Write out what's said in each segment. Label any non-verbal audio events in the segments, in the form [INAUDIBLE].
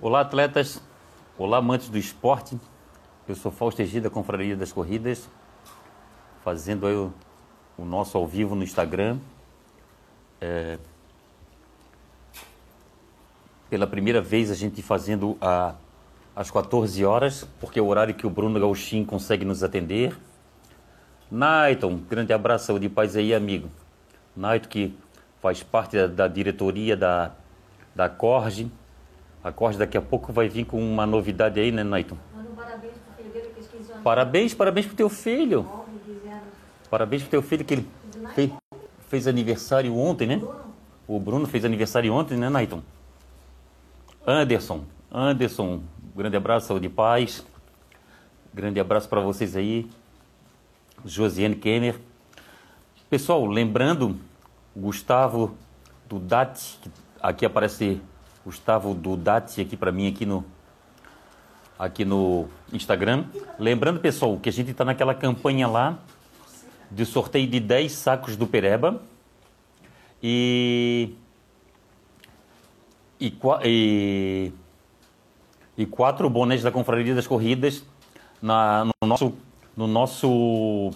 Olá, atletas. Olá, amantes do esporte. Eu sou Fausto Egida, Confraria das Corridas, fazendo aí o, o nosso ao vivo no Instagram. É, pela primeira vez a gente fazendo a, às 14 horas, porque é o horário que o Bruno Gauchin consegue nos atender. Naiton, grande abraço, saúde e paz aí, amigo. Naiton que faz parte da, da diretoria da, da Corge. A Corge daqui a pouco vai vir com uma novidade aí, né, Naiton? Manda um parabéns pro filho dele que. Parabéns, parabéns pro teu filho. Parabéns pro teu filho que ele fez, fez aniversário ontem, né? O Bruno fez aniversário ontem, né, Naiton? Anderson, Anderson, grande abraço, saúde e paz. Grande abraço para vocês aí. Josiane Kenner. Pessoal, lembrando, Gustavo Dudati, que aqui aparece Gustavo Dudati aqui para mim aqui no aqui no Instagram. Lembrando, pessoal, que a gente está naquela campanha lá de sorteio de 10 sacos do Pereba. E e, e, e quatro bonés da Confraria das Corridas na, no nosso, no nosso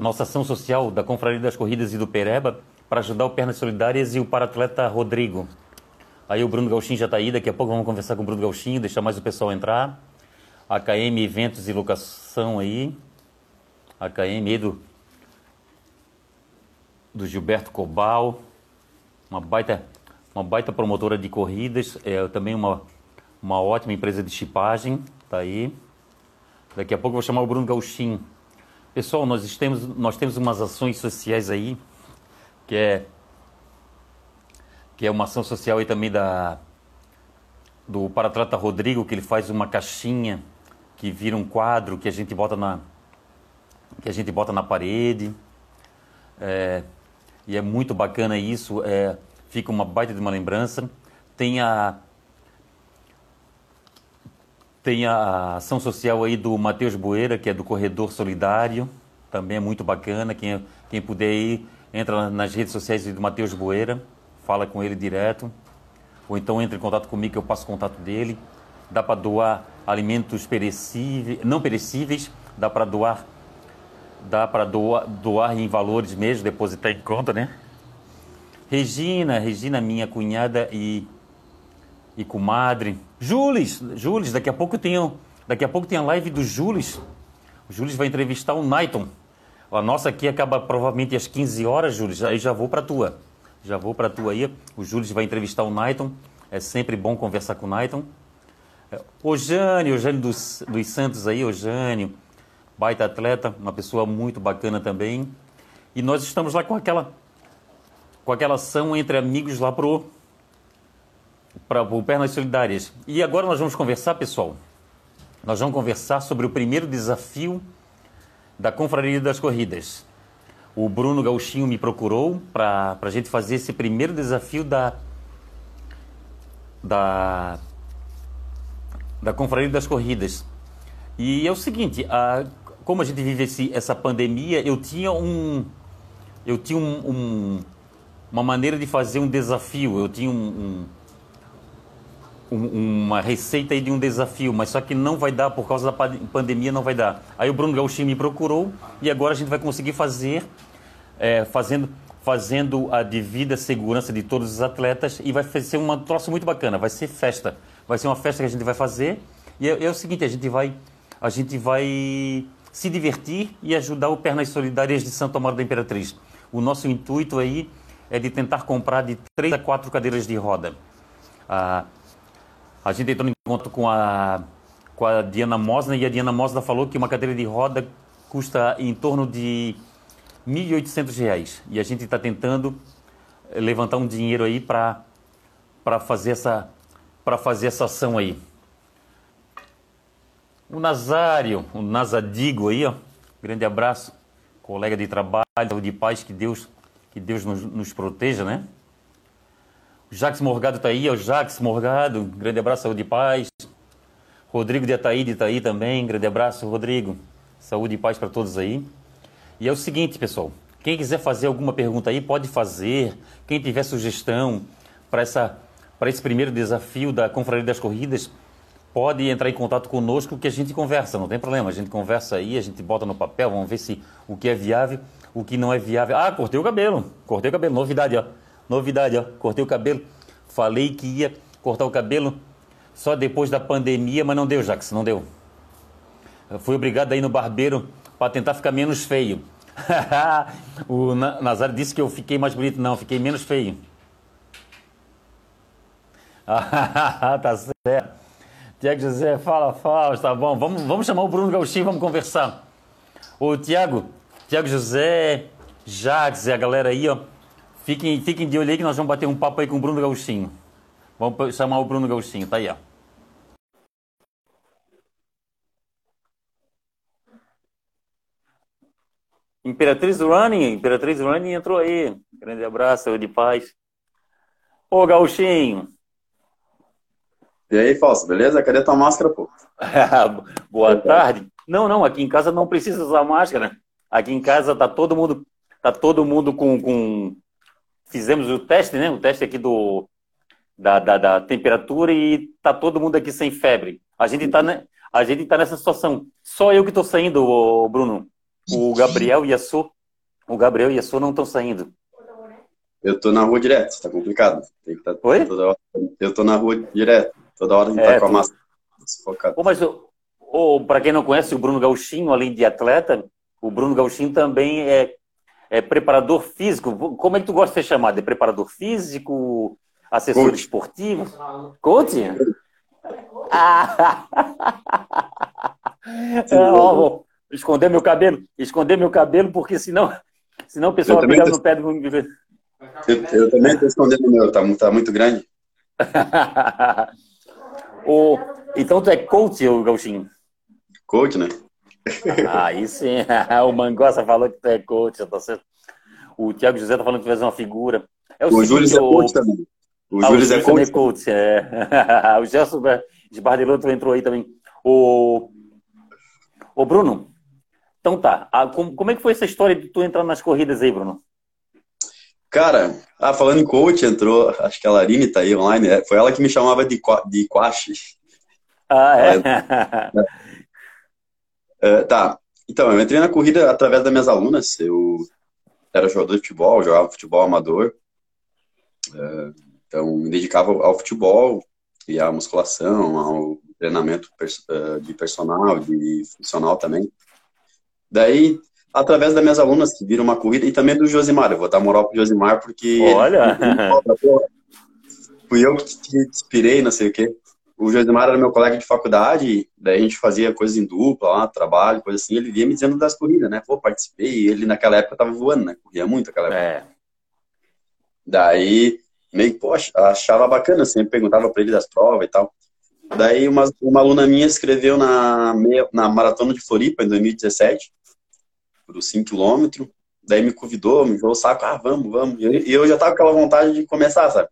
nossa ação social da Confraria das Corridas e do Pereba para ajudar o Pernas Solidárias e o paratleta Rodrigo. Aí o Bruno Gauchinho já está aí, daqui a pouco vamos conversar com o Bruno Gauchinho, deixar mais o pessoal entrar. AKM Eventos e Locação aí. AKM aí do, do Gilberto Cobal, uma baita, uma baita promotora de corridas, é também uma, uma ótima empresa de chipagem, tá aí. Daqui a pouco eu vou chamar o Bruno Gauchinho. Pessoal, nós temos, nós temos umas ações sociais aí, que é, que é uma ação social aí também da, do paratleta Rodrigo, que ele faz uma caixinha que vira um quadro que a gente bota na, que a gente bota na parede. É, e é muito bacana isso, é, fica uma baita de uma lembrança. Tem a, tem a ação social aí do Matheus Boeira, que é do Corredor Solidário, também é muito bacana. Quem, quem puder ir, entra nas redes sociais do Matheus Boeira, fala com ele direto. Ou então entra em contato comigo, que eu passo o contato dele. Dá para doar alimentos perecíveis, não perecíveis, dá para doar dá para doar, doar em valores mesmo, depositar em conta, né? Regina, Regina, minha cunhada e, e comadre. Jules, Jules, daqui a pouco tem, daqui a pouco tem a live do Jules. O Jules vai entrevistar o Naiton. A nossa aqui acaba provavelmente às 15 horas, Jules. Aí já vou para tua. Já vou para tua aí. O Jules vai entrevistar o Naiton. É sempre bom conversar com o Naiton. O Jânio, o Jânio dos, dos Santos aí, o Jânio, baita atleta, uma pessoa muito bacana também. E nós estamos lá com aquela com aquela ação entre amigos lá pro para o Pernas Solidárias. E agora nós vamos conversar, pessoal. Nós vamos conversar sobre o primeiro desafio da Confraria das Corridas. O Bruno Gauchinho me procurou para a gente fazer esse primeiro desafio da da da Confraria das Corridas. E é o seguinte, a, como a gente vive esse, essa pandemia, eu tinha um eu tinha um, um- uma maneira de fazer um desafio, eu tinha um, um- um- uma receita aí de um desafio, mas só que não vai dar por causa da pa- pandemia, não vai dar. Aí o Bruno Gauchinho me procurou e agora a gente vai conseguir fazer é, fazendo fazendo a devida segurança de todos os atletas e vai ser uma troço muito bacana, vai ser festa. Vai ser uma festa que a gente vai fazer e é, é o seguinte, a gente vai a gente vai se divertir e ajudar o Pernas Solidárias de Santo Amaro da Imperatriz. O nosso intuito aí é de tentar comprar de três a quatro cadeiras de roda. Ah, a gente entrou em contato com a, com a Diana Mosna e a Diana Mosna falou que uma cadeira de roda custa em torno de 1.800 reais. E a gente está tentando eh, levantar um dinheiro aí para fazer, essa, fazer essa ação aí. O Nazário, o Nazadigo aí, ó. Grande abraço. Colega de trabalho, de paz, que Deus, que Deus nos, nos proteja, né? O Jax Morgado está aí, o Jax Morgado, grande abraço, saúde e paz. Rodrigo de Ataíde está aí também, grande abraço, Rodrigo. Saúde e paz para todos aí. E é o seguinte, pessoal, quem quiser fazer alguma pergunta aí, pode fazer. Quem tiver sugestão para essa para esse primeiro desafio da Confraria das Corridas, pode entrar em contato conosco que a gente conversa, não tem problema. A gente conversa aí, a gente bota no papel, vamos ver se o que é viável, o que não é viável. Ah, cortei o cabelo, cortei o cabelo, novidade, ó. Novidade, ó, cortei o cabelo. Falei que ia cortar o cabelo só depois da pandemia, mas não deu, Jax, não deu. Eu fui obrigado a ir no barbeiro para tentar ficar menos feio. [LAUGHS] o Nazário disse que eu fiquei mais bonito. Não, fiquei menos feio. [LAUGHS] tá certo. Tiago José, fala, Fausto, tá bom. Vamos, vamos chamar o Bruno Gauchinho, vamos conversar. Ô, Tiago, Tiago José, Jacques e a galera aí, ó. Fiquem, fiquem de olho aí que nós vamos bater um papo aí com o Bruno Gauchinho. Vamos chamar o Bruno Gauchinho, tá aí, ó. Imperatriz Running, Imperatriz Running entrou aí. Grande abraço, de paz. Ô, Gauchinho. E aí, Falso, beleza? Cadê tua máscara, pô? [LAUGHS] Boa tarde. Não, não, aqui em casa não precisa usar máscara. Aqui em casa tá todo mundo, tá todo mundo com, com... Fizemos o teste, né? O teste aqui do, da, da, da, temperatura e tá todo mundo aqui sem febre. A gente tá, né? a gente tá nessa situação. Só eu que tô saindo, Bruno. O Gabriel e a Su, o Gabriel e a Su não estão saindo. Eu tô na rua direto, tá complicado. Tem que tá Oi? Toda hora, eu tô na rua direto, toda hora a gente é, tá com a máscara sufocada. Oh, mas oh, para quem não conhece o Bruno Gauchinho, além de atleta, o Bruno Gauchinho também é, é preparador físico. Como é que tu gosta de ser chamado? É preparador físico, assessor Coach. esportivo? Coach? Ah! [LAUGHS] Sim, oh, esconder meu cabelo, esconder meu cabelo, porque senão, [LAUGHS] senão o pessoal vai pegar no pé do eu, eu também estou escondendo o meu, tá, tá muito grande. [LAUGHS] o, então tu é coach, o Gauchinho? Coach, né? Aí sim. [LAUGHS] o Mangossa falou que tu é coach, tá certo. O Thiago José tá falando que tu fez uma figura. É o, o Júlio é coach também. O ah, Júlio é coach. É coach é. o Gerson Esbardelotto entrou aí também. O, o Bruno, então tá. Ah, como, como é que foi essa história de tu entrar nas corridas aí, Bruno? Cara, ah, falando em coach, entrou, acho que a Larine tá aí online, é, foi ela que me chamava de, de Quashi. Ah, é? é? [LAUGHS] é? Tá, então, eu entrei na corrida através das minhas alunas, eu era jogador de futebol, jogava futebol amador, é, então me dedicava ao futebol e à musculação, ao treinamento de personal, de funcional também. Daí, através das minhas alunas que viram uma corrida e também do Josimar, eu vou dar moral pro Josimar porque... Olha! fui eu que te inspirei, não sei o quê. O Josimar era meu colega de faculdade, daí a gente fazia coisas em dupla lá, trabalho, coisa assim, ele vinha me dizendo das corridas, né? Pô, participei, ele naquela época tava voando, né? Corria muito naquela época. É. Daí, meio que, poxa, achava bacana, sempre perguntava para ele das provas e tal. Daí uma, uma aluna minha escreveu na, meia, na Maratona de Floripa, em 2017, por 5 km. Daí me convidou, me enviou o saco, ah, vamos, vamos. E eu já tava com aquela vontade de começar, sabe?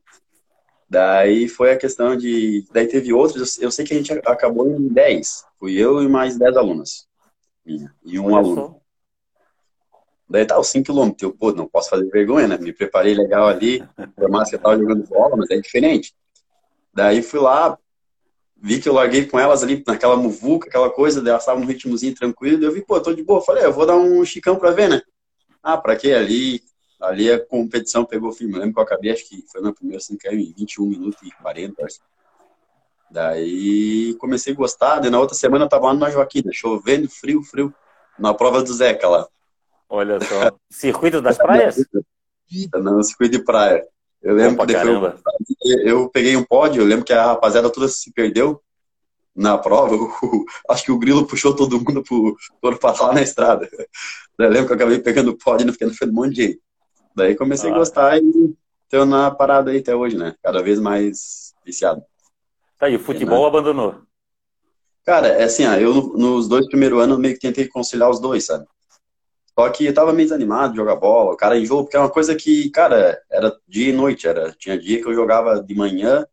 Daí foi a questão de. Daí teve outros, eu sei que a gente acabou em 10. Fui eu e mais 10 alunas. Minha, e um Olha aluno. Só. Daí tá os 5 km. Eu, pô, não posso fazer vergonha, né? Me preparei legal ali, por mais que eu tava jogando bola, mas é diferente. Daí fui lá, vi que eu larguei com elas ali naquela muvuca, aquela coisa, elas estavam num ritmozinho tranquilo, eu vi, pô, tô de boa. Falei, é, eu vou dar um chicão pra ver, né? Ah, pra quê? Ali, ali a competição pegou firme. Eu lembro que eu acabei, acho que foi meu primeiro 5 em 21 minutos e 40, acho. Daí comecei a gostar, daí na outra semana eu tava lá na Joaquina, chovendo, frio, frio, na prova do Zeca lá. Olha só. Circuito das praias? Não, circuito de praia. Eu lembro que eu, eu, peguei um pódio, eu lembro que a rapaziada toda se perdeu na prova. [LAUGHS] acho que o Grilo puxou todo mundo pro, pro passar na estrada. [LAUGHS] Eu lembro que eu acabei pegando o pódio e não fiquei no um monte de gente. Daí comecei ah, a gostar e tô na parada aí até hoje, né? Cada vez mais viciado. Tá, e o futebol né? abandonou? Cara, é assim, ó, eu nos dois primeiros anos meio que tentei conciliar os dois, sabe? Só que eu tava meio desanimado de jogar bola, o cara enjoou, porque é uma coisa que, cara, era dia e noite, era, tinha dia que eu jogava de manhã,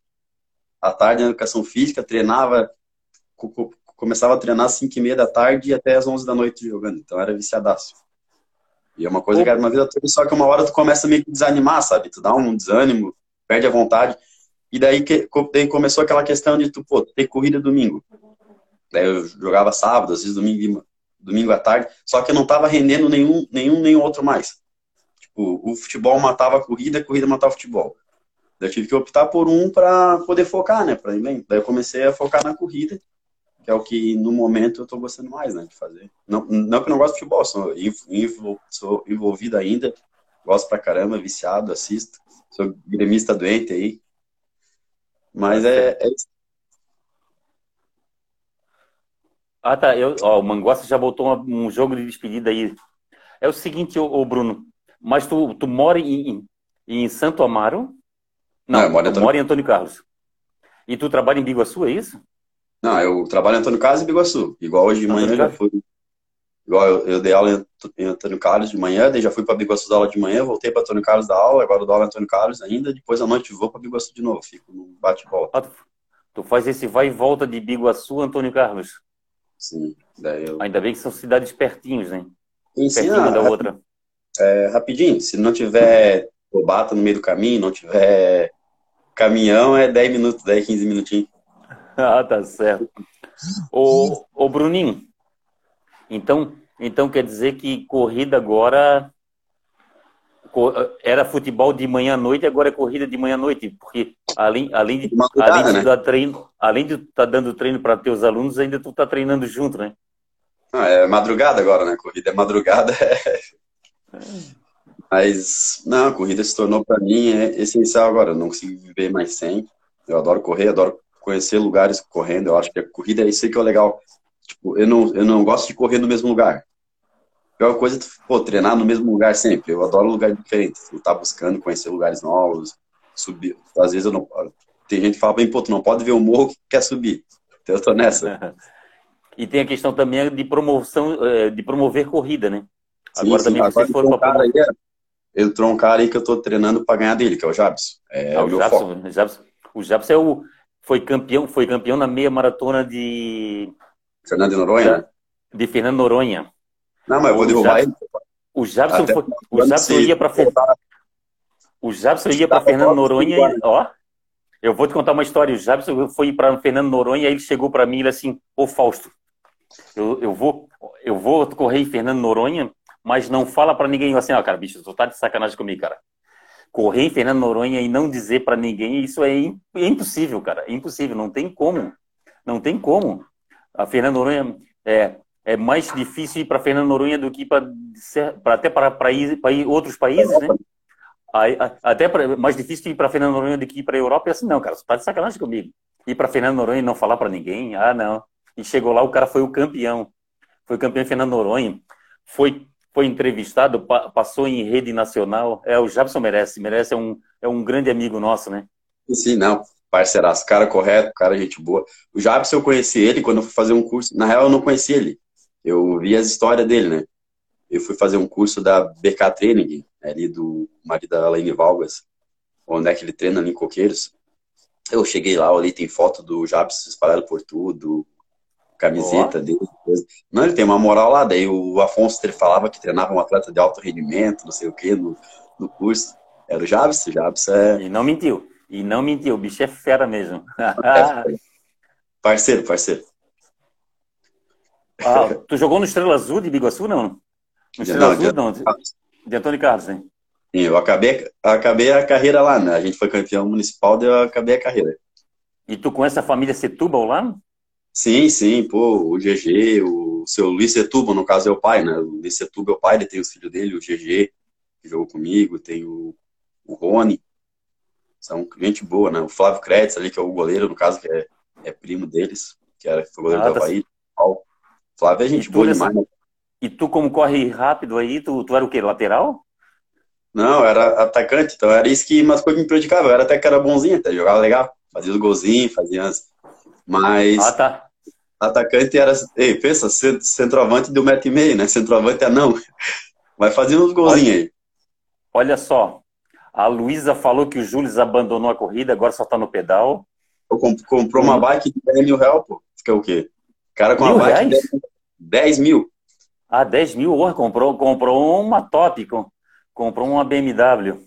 à tarde na educação física, treinava, começava a treinar às 5 e meia da tarde e até às 11 da noite jogando, então era viciadaço. E é uma coisa que era uma vida toda, só que uma hora tu começa meio que desanimar, sabe? Tu dá um desânimo, perde a vontade. E daí, que, daí começou aquela questão de tu, pô, ter corrida domingo. Daí eu jogava sábado, às vezes domingo, domingo à tarde, só que eu não tava rendendo nenhum, nenhum nem outro mais. Tipo, o futebol matava a corrida, a corrida matava o futebol. Eu tive que optar por um para poder focar, né, para bem. Daí eu comecei a focar na corrida, que é o que no momento eu tô gostando mais, né, de fazer. Não, não que eu não gosto de futebol, sou, sou envolvido ainda, gosto pra caramba, viciado, assisto, sou gremista doente aí. Mas é, é Ah, tá. Eu, ó, o Manguaça já botou um, jogo de despedida aí. É o seguinte, ô, ô Bruno, mas tu, tu mora em, em Santo Amaro? Não, Não eu moro em Antônio... mora em Antônio Carlos. E tu trabalha em Biguaçu, é isso? Não, eu trabalho em Antônio Carlos e Biguaçu. Igual hoje de manhã Antônio já fui. Igual eu, eu, dei aula em Antônio Carlos de manhã, daí já fui para Biguaçu dar aula de manhã, voltei para Antônio Carlos da aula, agora eu dou aula em Antônio Carlos ainda, depois à noite vou para Biguaçu de novo, fico no bate-volta. Ah, tu faz esse vai e volta de Biguaçu, Antônio Carlos? Sim. Daí eu... Ainda bem que são cidades pertinhos, né? Pertinho da outra. É, rapidinho, se não tiver bobata no meio do caminho, não tiver caminhão, é 10 minutos, 10, 15 minutinhos. [LAUGHS] ah, tá certo. Ô, ô Bruninho, então, então quer dizer que corrida agora era futebol de manhã à noite, agora é corrida de manhã à noite, porque além, além de, além de né? dar treino, além de estar tá dando treino para teus alunos, ainda tu tá treinando junto, né? Ah, é madrugada agora, né? Corrida é madrugada. [LAUGHS] É... Mas, não, a corrida se tornou para mim é essencial agora. Eu não consigo viver mais sem. Eu adoro correr, adoro conhecer lugares correndo. Eu acho que a corrida é isso aí que é legal. Tipo, eu não, eu não gosto de correr no mesmo lugar pior coisa é pô, treinar no mesmo lugar sempre. Eu adoro lugares diferentes. Tu tá buscando conhecer lugares novos, subir. Às vezes eu não. Tem gente que fala bem, pô, tu não pode ver o morro que quer subir. Então eu tô nessa. [LAUGHS] e tem a questão também de promoção, é, de promover corrida, né? Sim, agora sim, também agora vocês foram para. Aí, é, entrou um cara aí que eu tô treinando para ganhar dele, que é o Jabs. É ah, o, o, Jabs, Jabs, o Jabs é o. Foi campeão, foi campeão na meia maratona de. Fernando de Noronha? De Fernando Noronha. Não, mas eu vou derrubar ele. O Jabson, foi, o Jabson ia para o Jabson ia para Fernando Noronha e, ó, eu vou te contar uma história. O Jabson foi para Fernando Noronha e ele chegou para mim e assim, ô Fausto, eu, eu vou eu vou correr em Fernando Noronha, mas não fala para ninguém assim, ó, cara, bicho, tu tá de sacanagem comigo, cara. Correr em Fernando Noronha e não dizer para ninguém, isso é, é impossível, cara. É impossível, não tem como. Não tem como. A Fernando Noronha é, é mais difícil ir para Fernando Noronha do que para até para, ir outros países, né? Até pra, mais difícil ir para Fernando Noronha do que ir para a Europa. E assim, não, cara, você tá de sacanagem comigo. Ir para Fernando Noronha e não falar para ninguém? Ah, não. E chegou lá, o cara foi o campeão. Foi campeão Fernando Noronha. Foi, foi entrevistado, pa, passou em rede nacional. É, o Jabson merece, merece, é um, é um grande amigo nosso, né? Sim, não parceiraço, cara correto, cara gente boa. O Jabson eu conheci ele quando eu fui fazer um curso. Na real, eu não conheci ele. Eu vi as histórias dele, né? Eu fui fazer um curso da BK Training, ali do marido da Elaine Valgas, onde é que ele treina ali em Coqueiros. Eu cheguei lá, ali tem foto do Jabs espalhado por tudo, camiseta oh. dele. Coisa. Não, ele tem uma moral lá. Daí o Afonso ele falava que treinava um atleta de alto rendimento, não sei o que, no, no curso. Era o Jabs, o Jabs é. E não mentiu. E não mentiu, o bicho é fera mesmo. [LAUGHS] parceiro, parceiro. Ah, tu jogou no Estrela Azul de Biguaçu, não? No Estrela não, Azul, não? De Antônio Carlos, hein? Sim, eu acabei, acabei a carreira lá, né? A gente foi campeão municipal, daí eu acabei a carreira. E tu conhece a família Setúbal lá? Sim, sim, pô, o GG, o seu Luiz Setúbal, no caso é o pai, né? O Luiz Setúbal é o pai, ele tem os filhos dele, o GG, que jogou comigo, tem o, o Rony, são gente boa, né? O Flávio Kretz ali, que é o goleiro, no caso, que é, é primo deles, que era foi goleiro ah, tá Havaí. Tá... Flávio é gente boa nessa... demais. E tu, como corre rápido aí, tu, tu era o quê? Lateral? Não, era atacante, então era isso que umas coisas me prejudicava. Eu era até que era bonzinho, até jogava legal, fazia os golzinhos, fazia as... Mas. Ah, tá. Atacante era. Ei, pensa, centroavante de um metro e meio, né? Centroavante é não. Vai fazer uns golzinhos olha, aí. Olha só. A Luísa falou que o Júlio abandonou a corrida, agora só tá no pedal. Comprou uma bike de 10 mil reais, pô. Fica o quê? O cara com mil uma bike de 10 mil. Ah, 10 mil, oh, comprou, comprou uma top, comprou uma BMW.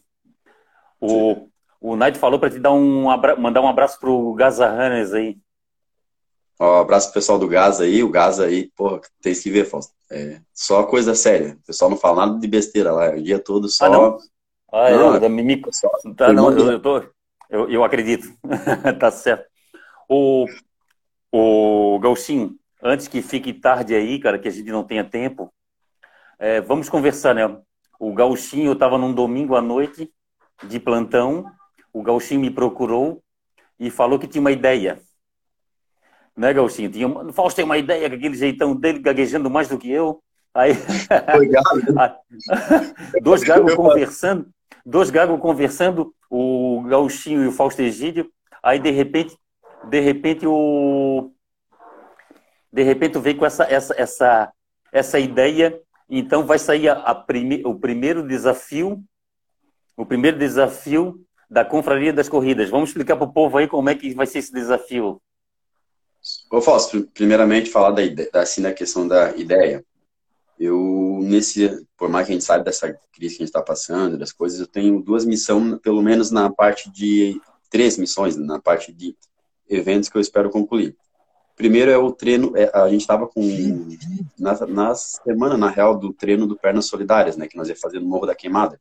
O, O Night falou para te dar um abra... mandar um abraço pro Gaza Runners aí. Ó, abraço pro pessoal do Gaza aí. O Gaza aí, porra, tem que ver, Fausto. É só coisa séria. O pessoal não fala nada de besteira lá. O dia todo só. Ah, não? Ah, não, eu, me... tá, não, eu, eu, tô... eu, eu acredito. [LAUGHS] tá certo. O, o Gauchinho, antes que fique tarde aí, cara, que a gente não tenha tempo, é, vamos conversar, né? O Gauchinho, eu estava num domingo à noite de plantão, o Gauchinho me procurou e falou que tinha uma ideia. Né, Gauchinho? Tinha, o Fausto tem uma ideia, com aquele jeitão dele, gaguejando mais do que eu. [LAUGHS] Aí, dois gagos conversando, dois gagos conversando, o Gauchinho e o Fausto Egídio. Aí, de repente, de repente, o... De repente, veio com essa, essa, essa, essa ideia. Então, vai sair a, a prime... o primeiro desafio o primeiro desafio da Confraria das Corridas. Vamos explicar para o povo aí como é que vai ser esse desafio. Eu posso, primeiramente, falar da, ideia, assim, da questão da ideia. Eu, nesse, por mais que a gente saiba dessa crise que a gente está passando, das coisas, eu tenho duas missões, pelo menos na parte de, três missões, na parte de eventos que eu espero concluir. Primeiro é o treino, é, a gente estava com, na, na semana, na real, do treino do Pernas Solidárias, né, que nós ia fazer no Morro da Queimada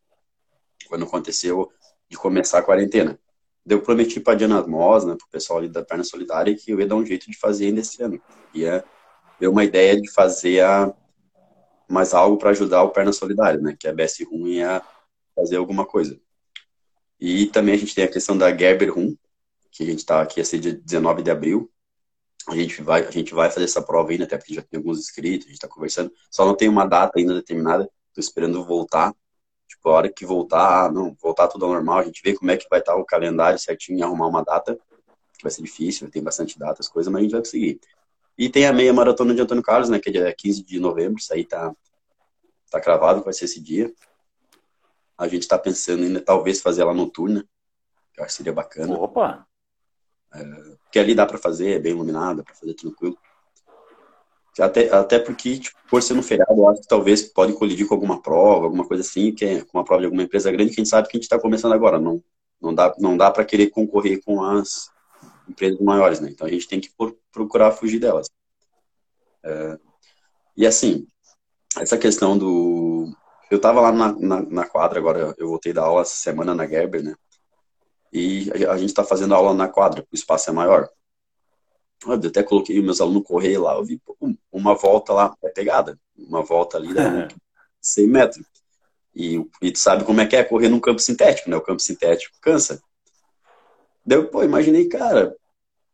quando aconteceu de começar a quarentena. Eu prometi para a Diana Mosna, para o pessoal ali da Perna Solidária, que eu ia dar um jeito de fazer ainda esse ano. Ia ter uma ideia de fazer a, mais algo para ajudar o Perna Solidária, né? Que a BS Rum ia fazer alguma coisa. E também a gente tem a questão da Gerber Rum, que a gente está aqui, ia ser dia 19 de abril. A gente vai, a gente vai fazer essa prova ainda, até porque já tem alguns inscritos, a gente está conversando. Só não tem uma data ainda determinada. Estou esperando voltar Tipo, a hora que voltar, não, voltar tudo ao normal, a gente vê como é que vai estar o calendário certinho e arrumar uma data, que vai ser difícil, tem bastante datas, coisas, mas a gente vai conseguir. E tem a meia maratona de Antônio Carlos, né, que é dia 15 de novembro, isso aí tá, tá cravado que vai ser esse dia. A gente tá pensando ainda, talvez, fazer ela noturna, que eu acho que seria bacana. Opa! Porque ali dá para fazer, é bem iluminada, para fazer tranquilo. Até, até porque, tipo, por ser no feriado, eu acho que talvez pode colidir com alguma prova, alguma coisa assim, que é com uma prova de alguma empresa grande, que a gente sabe que a gente está começando agora. Não, não dá, não dá para querer concorrer com as empresas maiores, né? Então a gente tem que por, procurar fugir delas. É, e assim, essa questão do. Eu estava lá na, na, na, quadra, agora eu voltei da aula essa semana na Gerber, né? E a, gente está fazendo aula na quadra, o espaço é maior. Eu até coloquei meus alunos correr lá, eu vi uma volta lá, é pegada, uma volta ali da [LAUGHS] 100 metros. E, e tu sabe como é que é correr num campo sintético, né? O campo sintético cansa. Daí eu, pô, imaginei, cara,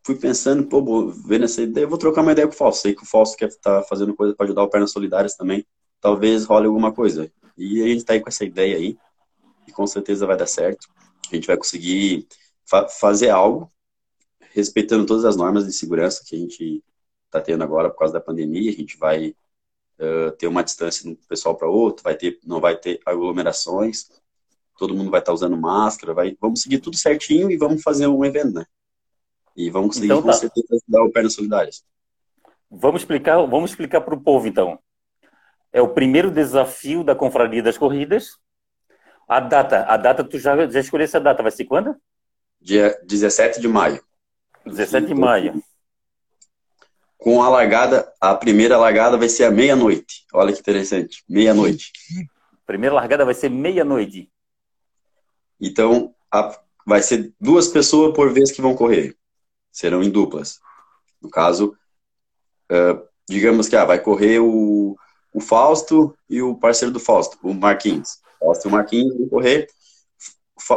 fui pensando, pô, vendo essa ideia, eu vou trocar uma ideia com o Falso. Sei que o Falso quer estar tá fazendo coisa para ajudar o Pernas Solidárias também. Talvez role alguma coisa. E a gente tá aí com essa ideia aí. E com certeza vai dar certo. A gente vai conseguir fa fazer algo respeitando todas as normas de segurança que a gente está tendo agora por causa da pandemia. A gente vai uh, ter uma distância de um pessoal para outro, vai ter, não vai ter aglomerações, todo mundo vai estar tá usando máscara, vai, vamos seguir tudo certinho e vamos fazer um evento, né? E vamos conseguir então, tá. com certeza ajudar o Pernas Solidárias. Vamos explicar, vamos explicar para o povo então. É o primeiro desafio da Confraria das Corridas. A data, a data tu já, já escolheu essa data, vai ser quando? Dia 17 de maio. 17 de maio. Com a largada, a primeira largada vai ser à meia-noite. Olha que interessante, meia-noite. Primeira largada vai ser meia-noite. Então, a, vai ser duas pessoas por vez que vão correr. Serão em duplas. No caso, uh, digamos que ah, vai correr o, o Fausto e o parceiro do Fausto, o Marquinhos. Fausto o Marquinhos vão correr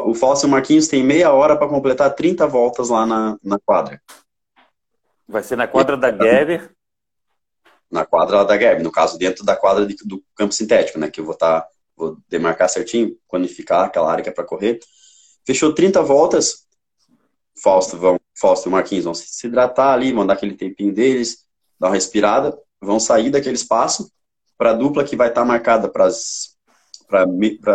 o Fausto Marquinhos tem meia hora para completar 30 voltas lá na, na quadra. Vai ser na quadra da Geber? Na quadra da Geber, no caso, dentro da quadra de, do campo sintético, né? Que eu vou estar, tá, vou demarcar certinho, quantificar aquela área que é para correr. Fechou 30 voltas, Fausto, vão, Fausto e Marquinhos vão se hidratar ali, vão dar aquele tempinho deles, dar uma respirada, vão sair daquele espaço para a dupla que vai estar tá marcada para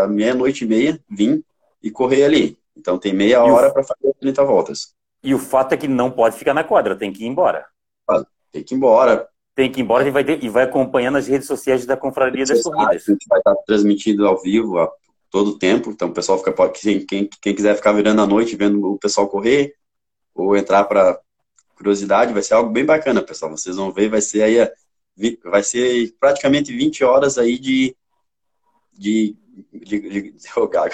meia-noite e meia vir e correr ali. Então tem meia hora para fazer 30 voltas. E o fato é que não pode ficar na quadra, tem que ir embora. Tem que ir embora. Tem que ir embora e vai, ter, e vai acompanhando as redes sociais da Confraria das Corridas. A gente vai estar transmitindo ao vivo, todo o tempo. Então, o pessoal fica, quem, quem, quem quiser ficar virando a noite vendo o pessoal correr, ou entrar para curiosidade, vai ser algo bem bacana, pessoal. Vocês vão ver, vai ser aí, vai ser praticamente 20 horas aí de, de, de, de, de oh, gago.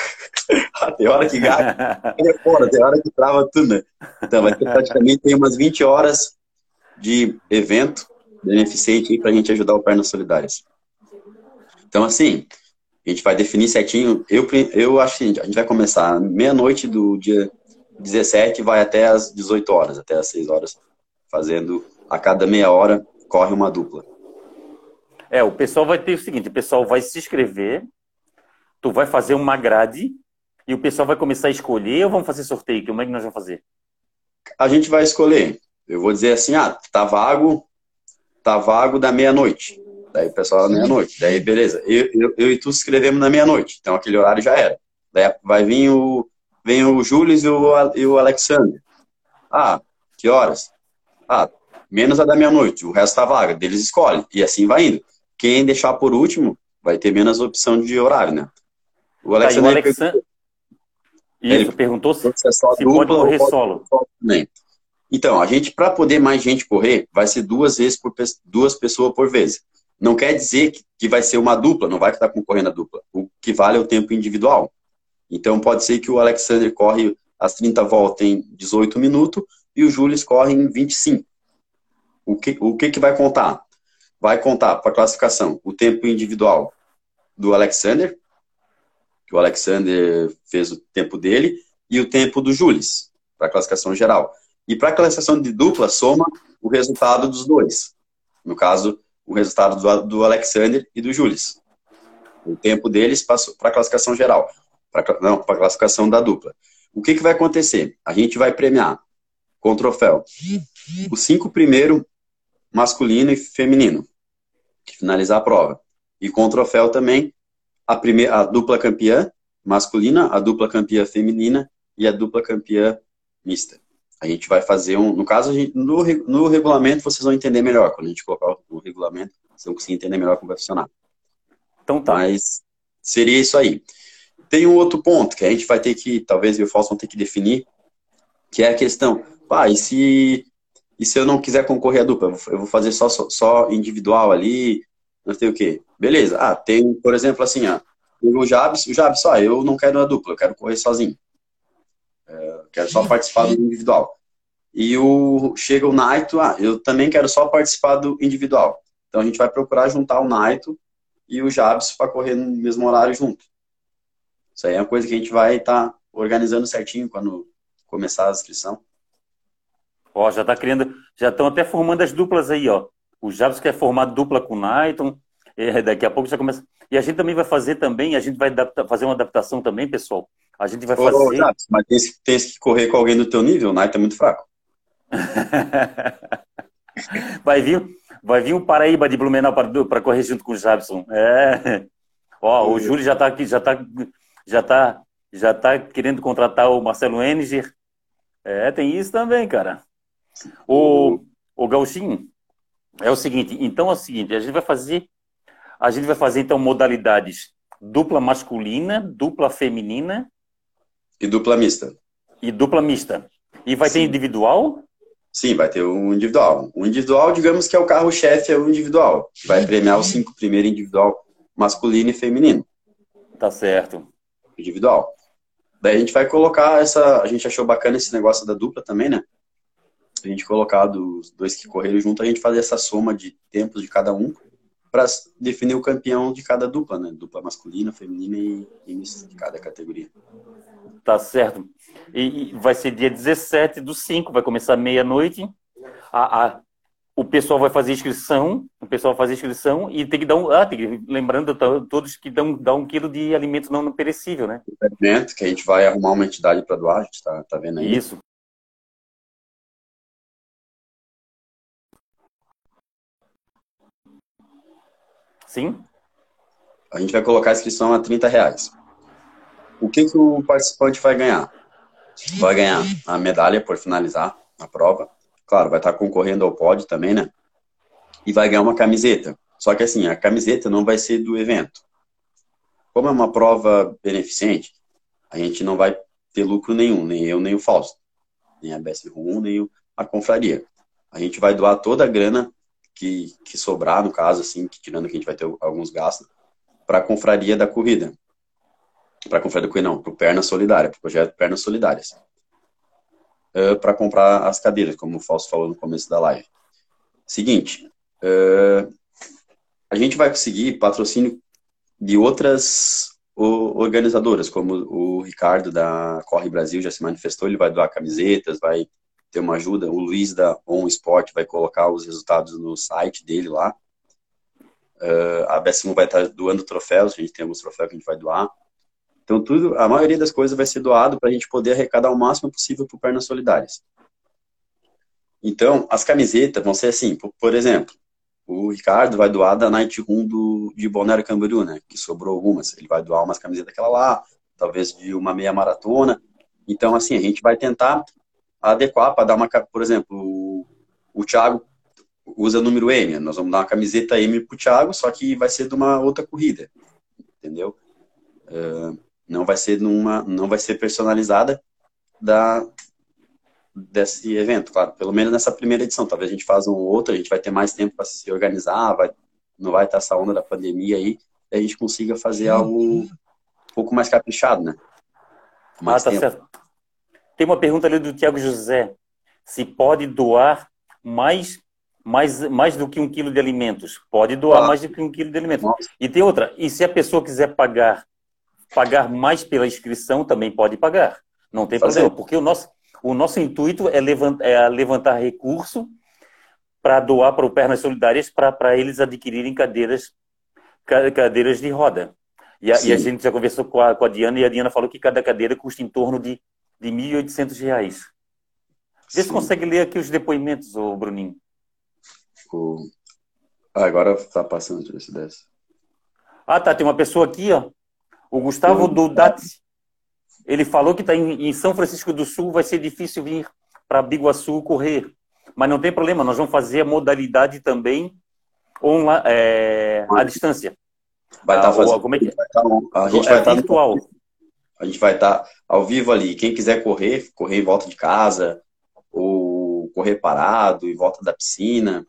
[LAUGHS] tem hora que gaga, é fora, tem hora que trava tudo, né? Então, vai ter praticamente umas 20 horas de evento beneficente para a gente ajudar o Pernas Solidárias. Então, assim, a gente vai definir certinho. Eu, eu acho que a gente vai começar meia-noite do dia 17 vai até as 18 horas, até as 6 horas, fazendo a cada meia hora corre uma dupla. É, o pessoal vai ter o seguinte, o pessoal vai se inscrever, tu vai fazer uma grade e o pessoal vai começar a escolher ou vamos fazer sorteio? Como é que nós vamos fazer? A gente vai escolher. Eu vou dizer assim, ah, tá vago, tá vago da meia-noite. Daí o pessoal da meia-noite. Daí, beleza. Eu, eu, eu, e tu escrevemos na meia-noite. Então aquele horário já era. Daí vai vir o, vem o Júlio e o, e o Alexander. Ah, que horas? Ah, menos a da meia-noite, o resto tá vaga, deles escolhe. E assim vai indo. Quem deixar por último vai ter menos opção de horário, né? O Alexander. Tá, o Alexander... Isso, ele perguntou se, se, é só se dupla pode correr ou solo. Então, a gente, para poder mais gente correr, vai ser duas vezes por duas pessoas por vez. Não quer dizer que, vai ser uma dupla, não vai estar concorrendo a dupla. O que vale é o tempo individual. Então pode ser que o Alexander corre as 30 voltas em 18 minutos e o Júlio corre em 25. O que, o que, que vai contar? Vai contar para a classificação o tempo individual do Alexander, que o Alexander fez o tempo dele, e o tempo do Júlio, para a classificação geral. E para a classificação de dupla, soma o resultado dos dois. No caso, o resultado do, do Alexander e do Júlio. O tempo deles passou para a classificação geral para não, para classificação da dupla. O que, que vai acontecer? A gente vai premiar com troféu os cinco primeiros, masculino e feminino, que finalizar a prova. E com troféu também a, primeira, a dupla campeã masculina, a dupla campeã feminina e a dupla campeã mista. A gente vai fazer um. No caso, gente, no, no regulamento vocês vão entender melhor. Quando a gente colocar o regulamento, vocês vão conseguir entender melhor como vai funcionar. Então tá. Mas seria isso aí. Tem um outro ponto que a gente vai ter que, talvez eu e o Fausto vão ter que definir, que é a questão, pá, e se, e se eu não quiser concorrer à dupla? Eu vou fazer só, só, individual ali, não sei o quê. Beleza. Ah, tem, por exemplo, assim, ó, o Jabs, o Jabs, só, eu não quero a dupla, eu quero correr sozinho. É, quero só participar do individual. E o chega o Naito, ah, eu também quero só participar do individual. Então a gente vai procurar juntar o Naito e o Jabs para correr no mesmo horário junto. Isso aí é uma coisa que a gente vai estar tá organizando certinho quando começar a inscrição. Ó, já está criando, já estão até formando as duplas aí, ó. O Jabs quer formar dupla com o Naiton, daqui a pouco já começa. E a gente também vai fazer também, a gente vai fazer uma adaptação também, pessoal. A gente vai fazer. Ô, Jabs, mas tem, tem que correr com alguém do teu nível, o Naiton é muito fraco. [LAUGHS] vai vir, vai vir um Paraíba de Blumenau para correr junto com o Jabson. É. Ó, o Júlio já está aqui, já está já está já tá querendo contratar o Marcelo Eninger. É, tem isso também, cara. O, o Gauchinho, é o seguinte, então é o seguinte, a gente vai fazer, a gente vai fazer então modalidades dupla masculina, dupla feminina e dupla mista. E dupla mista. E vai Sim. ter individual? Sim, vai ter um individual. O individual, digamos que é o carro-chefe, é o individual. Vai premiar os cinco primeiros individual masculino e feminino. Tá certo individual. Daí a gente vai colocar essa. A gente achou bacana esse negócio da dupla também, né? A gente colocar dos dois que correram junto, a gente fazer essa soma de tempos de cada um para definir o campeão de cada dupla, né? Dupla masculina, feminina e, e de cada categoria. Tá certo. E, e vai ser dia 17 do 5, vai começar meia-noite. A, a, o pessoal vai fazer inscrição, o pessoal vai fazer inscrição e tem que dar um, ah, tem que, lembrando todos que dão, dão um quilo de alimento não perecível, né? Que a gente vai arrumar uma entidade para doar, a gente tá, tá vendo aí. Isso. Sim? A gente vai colocar a inscrição a 30 reais. O que, que o participante vai ganhar? Vai ganhar a medalha por finalizar a prova, Claro, vai estar concorrendo ao pódio também, né? E vai ganhar uma camiseta. Só que assim, a camiseta não vai ser do evento. como é uma prova beneficente, a gente não vai ter lucro nenhum, nem eu, nem o Fausto, nem a BS1, nem a confraria. A gente vai doar toda a grana que, que sobrar, no caso, assim, que, tirando que a gente vai ter alguns gastos, para a confraria da corrida. Para a confraria da corrida, não, para o Perna Solidária, para o projeto Pernas Solidárias. Uh, para comprar as cadeiras, como o Fausto falou no começo da live. Seguinte, uh, a gente vai conseguir patrocínio de outras organizadoras, como o Ricardo da Corre Brasil já se manifestou, ele vai doar camisetas, vai ter uma ajuda. O Luiz da On Sport vai colocar os resultados no site dele lá. Uh, a BSM vai estar doando troféus, a gente tem alguns troféus que a gente vai doar. Então, tudo, a maioria das coisas vai ser doado para a gente poder arrecadar o máximo possível para Pernas Solidárias. Então, as camisetas vão ser assim, por, por, exemplo, o Ricardo vai doar da Night Room do, de Balneário Camboriú, né, que sobrou algumas. Ele vai doar umas camisetas daquela lá, talvez de uma meia maratona. Então, assim, a gente vai tentar adequar para dar uma, por exemplo, o, o Thiago usa número M, nós vamos dar uma camiseta M para o Thiago, só que vai ser de uma outra corrida, entendeu? Uh, não vai ser numa, não vai ser personalizada da desse evento, claro, pelo menos nessa primeira edição. Talvez a gente faça um outro, a gente vai ter mais tempo para se organizar, vai, não vai estar essa onda da pandemia aí, e a gente consiga fazer algo um pouco mais caprichado, né? Mais ah, tá tempo. certo. Tem uma pergunta ali do Tiago José. Se pode doar mais, mais, mais do que um quilo de alimentos? Pode doar mais do que um quilo de alimentos. Nossa. E tem outra. E se a pessoa quiser pagar, pagar mais pela inscrição, também pode pagar. Não tem Fazer. problema, porque o nosso, o nosso intuito é levantar, é levantar recurso para doar para o Pernas Solidárias para eles adquirirem cadeiras, cadeiras de roda. E a, e a, gente já conversou com a, com a Diana e a Diana falou que cada cadeira custa em torno de de R$ 1.800. Vê se consegue ler aqui os depoimentos, ô Bruninho. O... Ah, agora está passando, deixa eu ver se desce. Ah, tá, tem uma pessoa aqui, ó. O Gustavo Dudati. Ele falou que está em, em, São Francisco do Sul, vai ser difícil vir para Biguaçu correr. Mas não tem problema, nós vamos fazer a modalidade também online, é, à distância. Vai estar tá ah, fazendo. Como é que... Vai tá, a gente é vai estar tá virtual. A gente vai estar ao vivo ali. Quem quiser correr, correr em volta de casa, ou correr parado em volta da piscina,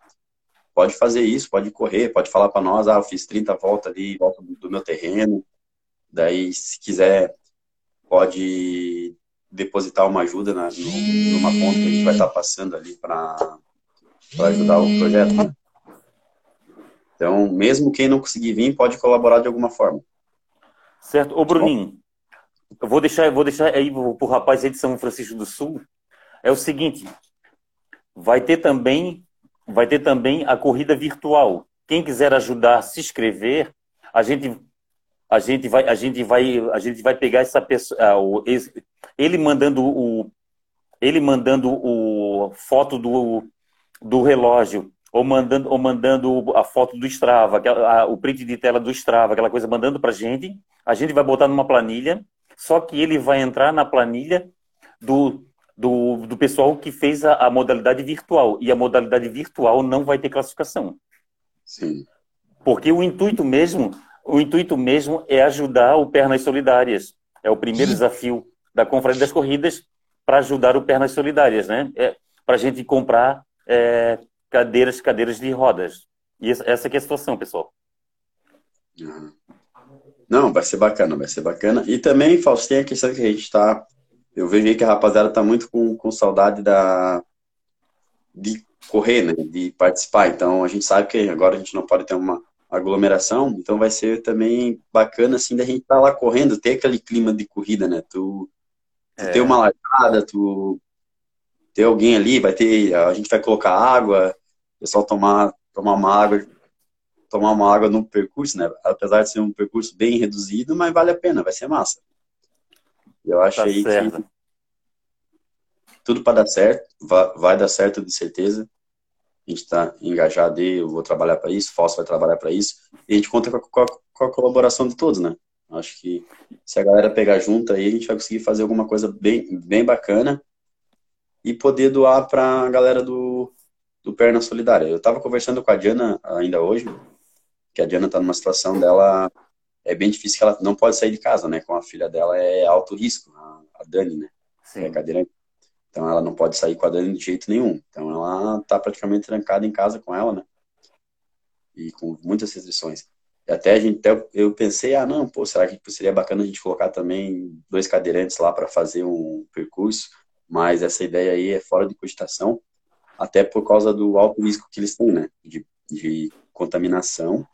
pode fazer isso, pode correr, pode falar para nós, ah, eu fiz 30 voltas ali volta do meu terreno. Daí, se quiser, pode depositar uma ajuda na, no, numa conta que a gente vai estar passando ali para ajudar o projeto. Né? Então, mesmo quem não conseguir vir, pode colaborar de alguma forma. Certo. Ô, Bruninho, eu vou deixar, vou deixar aí para o rapaz aí de São Francisco do Sul. É o seguinte, vai ter também, vai ter também a corrida virtual. Quem quiser ajudar a se inscrever, a gente, a gente vai, a gente vai, a gente vai pegar essa pessoa, ele mandando o, ele mandando o foto do, do relógio ou mandando, ou mandando a foto do Strava, a, o print de tela do Strava, aquela coisa mandando para a gente, a gente vai botar numa planilha só que ele vai entrar na planilha do, do, do pessoal que fez a, a, modalidade virtual. E a modalidade virtual não vai ter classificação. Sim. Porque o intuito mesmo, o intuito mesmo é ajudar o Pernas Solidárias. É o primeiro Sim. desafio da Conferência das Corridas para ajudar o Pernas Solidárias, né? É, para a gente comprar é, cadeiras, cadeiras de rodas. E essa é a situação, pessoal. Uhum. Não, vai ser bacana, vai ser bacana. E também, Fausto, tem a questão que a gente tá. Eu vejo que a rapaziada tá muito com, com saudade da. de correr, né? De participar. Então a gente sabe que agora a gente não pode ter uma aglomeração, então vai ser também bacana assim da gente estar tá lá correndo, ter aquele clima de corrida, né? Tu, tu é. ter uma largada, tu ter alguém ali, vai ter. A gente vai colocar água, o pessoal tomar, tomar uma água tomar uma água no percurso, né? Apesar de ser um percurso bem reduzido, mas vale a pena, vai ser massa. Eu acho tá aí certo. que tudo para dar certo, vai, vai, dar certo de certeza. A gente está engajado aí, eu vou trabalhar para isso, o Fausto vai trabalhar para isso, e a gente conta com a, com, a, com a, colaboração de todos, né? Acho que se a galera pegar junto aí, a gente vai conseguir fazer alguma coisa bem, bem bacana e poder doar para a galera do, do Perna Solidária. Eu estava conversando com a Diana ainda hoje, que a Diana está numa situação dela é bem difícil que ela não pode sair de casa, né? Com a filha dela é alto risco, a, Dani, né? Sim. É cadeirante. Então ela não pode sair com a Dani de jeito nenhum. Então ela tá praticamente trancada em casa com ela, né? E com muitas restrições. E até a gente, até eu pensei, ah, não, pô, será que seria bacana a gente colocar também dois cadeirantes lá para fazer um percurso? Mas essa ideia aí é fora de cogitação, até por causa do alto risco que eles têm, né? De, de contaminação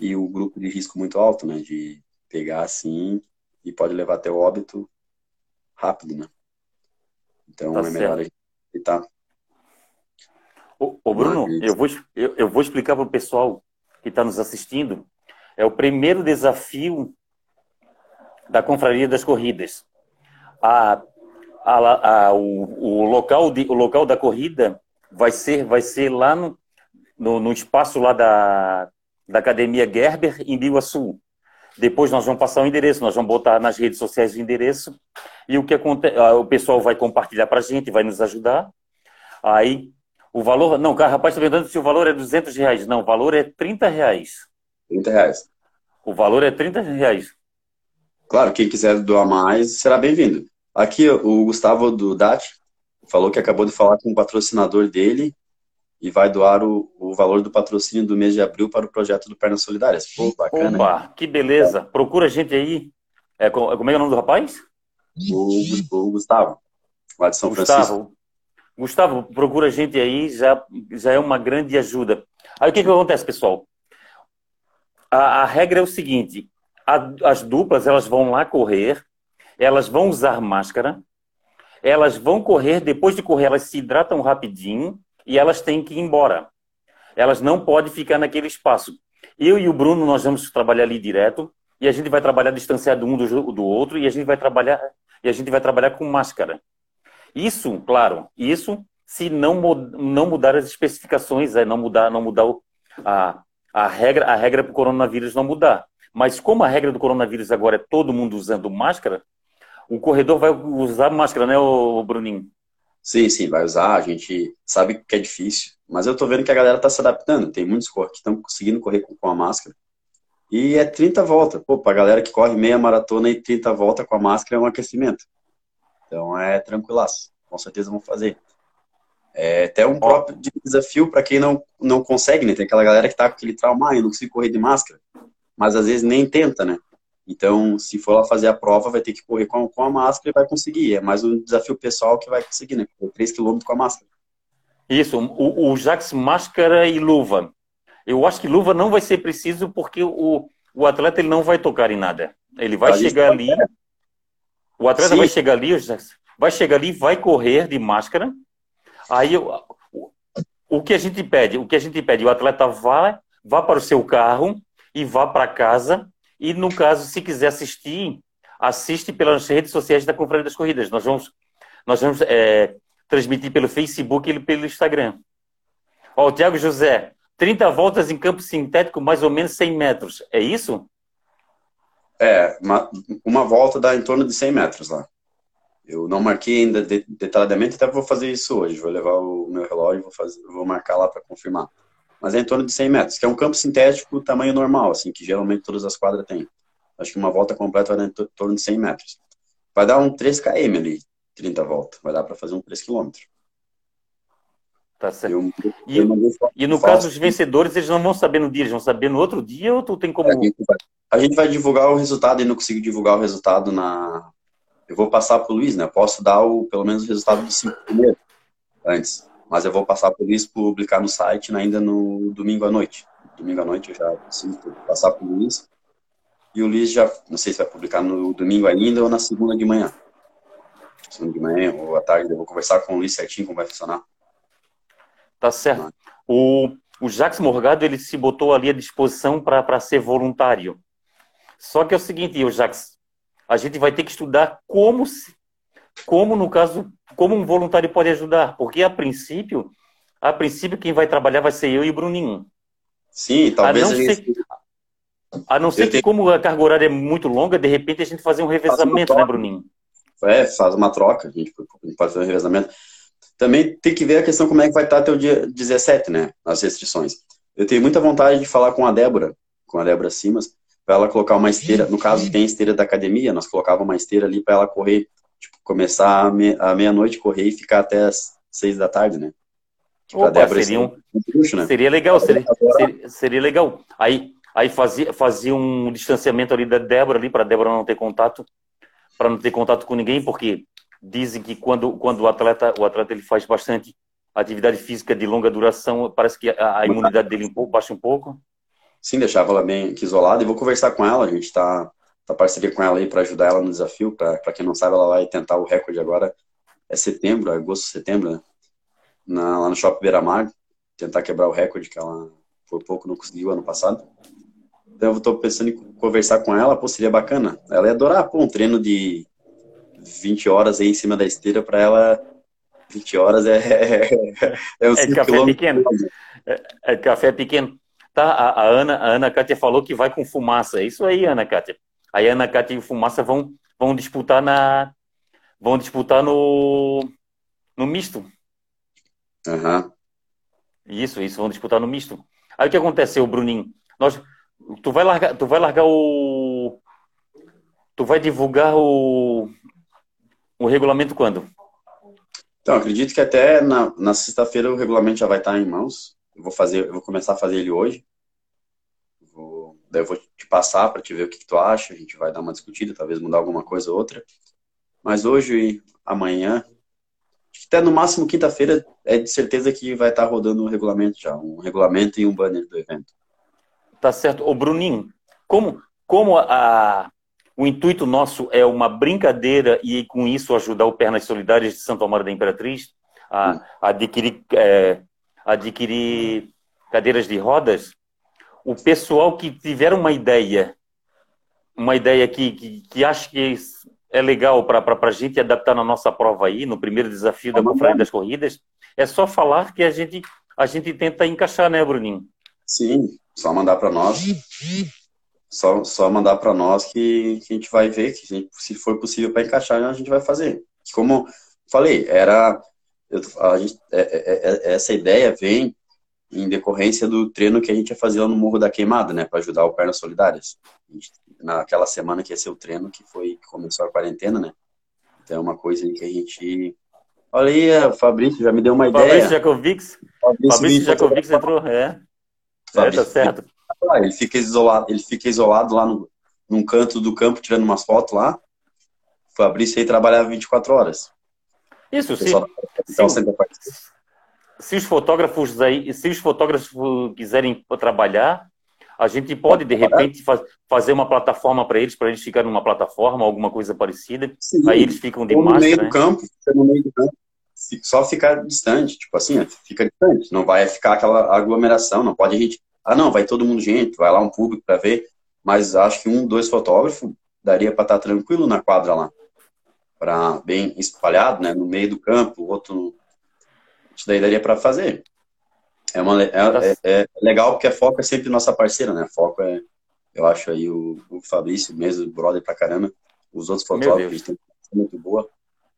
e o grupo de risco muito alto, né? De pegar assim e pode levar até o óbito rápido, né? Então tá é melhor a gente evitar. Ô, ô Bruno, Mas... eu vou, eu, eu vou explicar para o pessoal que está nos assistindo é o primeiro desafio da Confraria das Corridas. A, a, a, o, o, local de, o local da corrida vai ser, vai ser lá no, no, no espaço lá da, da Academia Gerber, em Biguaçu. Depois nós vamos passar o endereço, nós vamos botar nas redes sociais o endereço e o que acontece, o pessoal vai compartilhar para a gente, vai nos ajudar. Aí o valor, não, o rapaz está perguntando se o valor é 200 reais. Não, o valor é 30 reais. 30 reais. O valor é 30 reais. Claro, quem quiser doar mais será bem-vindo. Aqui o Gustavo do DAT falou que acabou de falar com o patrocinador dele e vai doar o, o valor do patrocínio do mês de abril para o projeto do Pernas Solidárias. Pô, bacana. Opa, que beleza. Procura a gente aí. É, como é, é o nome do rapaz? O, o Gustavo, lá de São Gustavo. Francisco. Gustavo, procura a gente aí, já, já é uma grande ajuda. Aí o que, que acontece, pessoal? a, a regra é o seguinte: a, as duplas elas vão lá correr, elas vão usar máscara, elas vão correr, depois de correr, elas se hidratam rapidinho e elas têm que ir embora. Elas não podem ficar naquele espaço. Eu e o Bruno, nós vamos trabalhar ali direto e a gente vai trabalhar distanciado um do, do outro e a gente vai trabalhar e a gente vai trabalhar com máscara. Isso, claro, isso se não, não mudar as especificações, é não mudar, não mudar o, a, a regra, a regra para o coronavírus não mudar. Mas como a regra do coronavírus agora é todo mundo usando máscara, o corredor vai usar máscara, né, o Bruninho? Sim, sim, vai usar. A gente sabe que é difícil, mas eu tô vendo que a galera tá se adaptando. Tem muitos que estão conseguindo correr com, com a máscara. E é 30 voltas. Pô, pra galera que corre meia maratona e 30 voltas com a máscara é um aquecimento. Então é tranquilaço. Com certeza vão fazer. É até um próprio desafio para quem não, não consegue, né? Tem aquela galera que tá com aquele trauma, ah, eu não consigo correr de máscara, mas às vezes nem tenta, né? Então, se for lá fazer a prova, vai ter que correr com a, com a máscara e vai conseguir. É mais um desafio pessoal que vai conseguir, né? 3 km com a máscara. Isso, o, o Jax máscara e luva. Eu acho que luva não vai ser preciso porque o, o atleta ele não vai tocar em nada. Ele vai chegar ali. O atleta Sim. vai chegar ali, vai chegar ali, vai correr de máscara Aí o, o que a gente pede? O que a gente pede? O atleta vá, vá para o seu carro e vá para casa. E no caso, se quiser assistir, assiste pelas redes sociais da Conferência das Corridas. Nós vamos, nós vamos é, transmitir pelo Facebook e pelo Instagram. Ó, o Tiago José, 30 voltas em campo sintético, mais ou menos 100 metros. É isso? É, uma, uma volta dá em torno de 100 metros lá. Eu não marquei ainda detalhadamente, até vou fazer isso hoje. Vou levar o meu relógio e vou, vou marcar lá para confirmar. Mas é em torno de 100 metros, que é um campo sintético tamanho normal, assim, que geralmente todas as quadras têm. Acho que uma volta completa vai dar em torno de 100 metros. Vai dar um 3 km ali, 30 voltas. Vai dar para fazer um 3 km. Tá certo. Eu, e, eu e, no caso dos vencedores, eles não vão saber no dia, eles vão saber no outro dia ou tu tem como. A gente vai, a gente vai divulgar o resultado e não consigo divulgar o resultado na, eu vou passar para o Luiz, né? Posso dar o, pelo menos o resultado dos cinco primeiros antes. Mas eu vou passar para o Luiz publicar no site ainda no domingo à noite. Domingo à noite eu já preciso passar para o Luiz. E o Luiz já, não sei se vai publicar no domingo ainda ou na segunda de manhã. Segunda de manhã ou à tarde, eu vou conversar com o Luiz certinho como vai funcionar. Tá certo. O, o Jacques Morgado, ele se botou ali à disposição para ser voluntário. Só que é o seguinte, o Jacques, a gente vai ter que estudar como, como no caso, como um voluntário pode ajudar, porque a princípio, a princípio quem vai trabalhar vai ser eu e o Bruninho. Sim, talvez a não ser, gente... a não ser que tenho... como a carga horária é muito longa, de repente a gente fazer um revezamento, né, Bruninho? É, faz uma troca, a gente pode fazer um revezamento. Também tem que ver a questão como é que vai estar até o dia 17, né, as restrições. Eu tenho muita vontade de falar com a Débora, com a Débora Simas, para ela colocar uma esteira. No caso, tem a esteira da academia, nós colocava uma esteira ali para ela correr, tipo, começar à meia-noite, correr e ficar até as seis da tarde, né? Opa, Débora, seria, um, luxo, né? seria legal, seria, seria, seria, legal. Aí, aí fazia, fazia um distanciamento ali da Débora ali para Débora não ter contato, para não ter contato com ninguém, porque dizem que quando, quando o atleta o atleta ele faz bastante atividade física de longa duração, parece que a, a imunidade dele um pouco, baixa um pouco. Sim, deixava ela bem isolada e vou conversar com ela, a gente está tá parceria com ela aí para ajudar ela no desafio, para quem não sabe, ela vai tentar o recorde agora, é setembro, agosto, setembro, né? Na, lá no Shopping Beira Mar, tentar quebrar o recorde que ela por pouco não conseguiu ano passado. Então eu estou pensando em conversar com ela, pô, seria bacana. Ela ia adorar, pô, um treino de 20 horas aí em cima da esteira para ela 20 horas é, é, [LAUGHS] é, um é café pequeno. É, é, café pequeno. Tá, a, a, Ana, a Ana Cátia falou que vai com fumaça. É isso aí, Ana Cátia. Aí Ana Cátia e Fumaça vão, vão disputar na. Vão disputar no. no misto. Uhum. Isso, isso, vão disputar no misto. Aí o que aconteceu, Bruninho? Nós, tu vai largar, tu vai largar o. Tu vai divulgar o. O regulamento quando? Então, acredito que até na, na sexta-feira o regulamento já vai estar em mãos. Eu vou fazer, eu vou começar a fazer ele hoje. Daí eu vou te passar para te ver o que, que, tu acha. A gente vai dar uma discutida, talvez mudar alguma coisa ou outra. Mas hoje e amanhã, até no máximo quinta-feira, é de certeza que vai estar rodando o regulamento já, um regulamento e um banner do evento. Tá certo. Ô Bruninho, como como a, o intuito nosso é uma brincadeira e, com isso, ajudar o Pernas Solidárias de Santo Amaro da Imperatriz a, a adquirir, é, adquirir cadeiras de rodas. O pessoal que tiver uma ideia, uma ideia que, que, que acha que é legal para a gente adaptar na nossa prova aí, no primeiro desafio da Confraria das Corridas, é só falar que a gente, a gente tenta encaixar, né, Bruninho? Sim, só mandar para nós só, só mandar para nós que, que, a gente vai ver, que gente, se for possível para encaixar, a gente vai fazer. Como falei, era eu, gente, é, é, é, essa ideia vem em decorrência do treino que a gente ia fazer lá no Morro da Queimada, né, para ajudar o Pernas Solidárias. Gente, naquela semana que ia ser o treino, que foi que começou a quarentena, né? Então é uma coisa que a gente. Olha aí, o Fabrício já me deu uma ideia. Fabrício. Fabrício, Fabrício Jacovics entrou, é. Fabrício, é, tá certo ele fica isolado, ele fica isolado lá no, num canto do campo, tirando umas fotos lá. O Fabrício aí trabalhava 24 horas. Isso, sim. Se, se, os fotógrafos aí, se os fotógrafos quiserem trabalhar, a gente pode, de repente, faz, fazer uma plataforma para eles, para eles ficarem numa plataforma, alguma coisa parecida. Sim, aí eles ficam de máscara. No meio né? do campo, no meio do campo, só ficar distante, tipo assim, fica distante. Não vai ficar aquela aglomeração, não pode a gente ah, não, vai todo mundo gente, vai lá um público para ver, mas acho que um, dois fotógrafos daria para estar tá tranquilo na quadra lá, para bem espalhado, né, no meio do campo, outro, isso daí daria para fazer. É, uma, é, é, é, legal porque a Foco é sempre nossa parceira, né? A Foco é, eu acho aí o, o Fabrício mesmo, brother pra caramba. Os outros fotógrafos têm muito boa.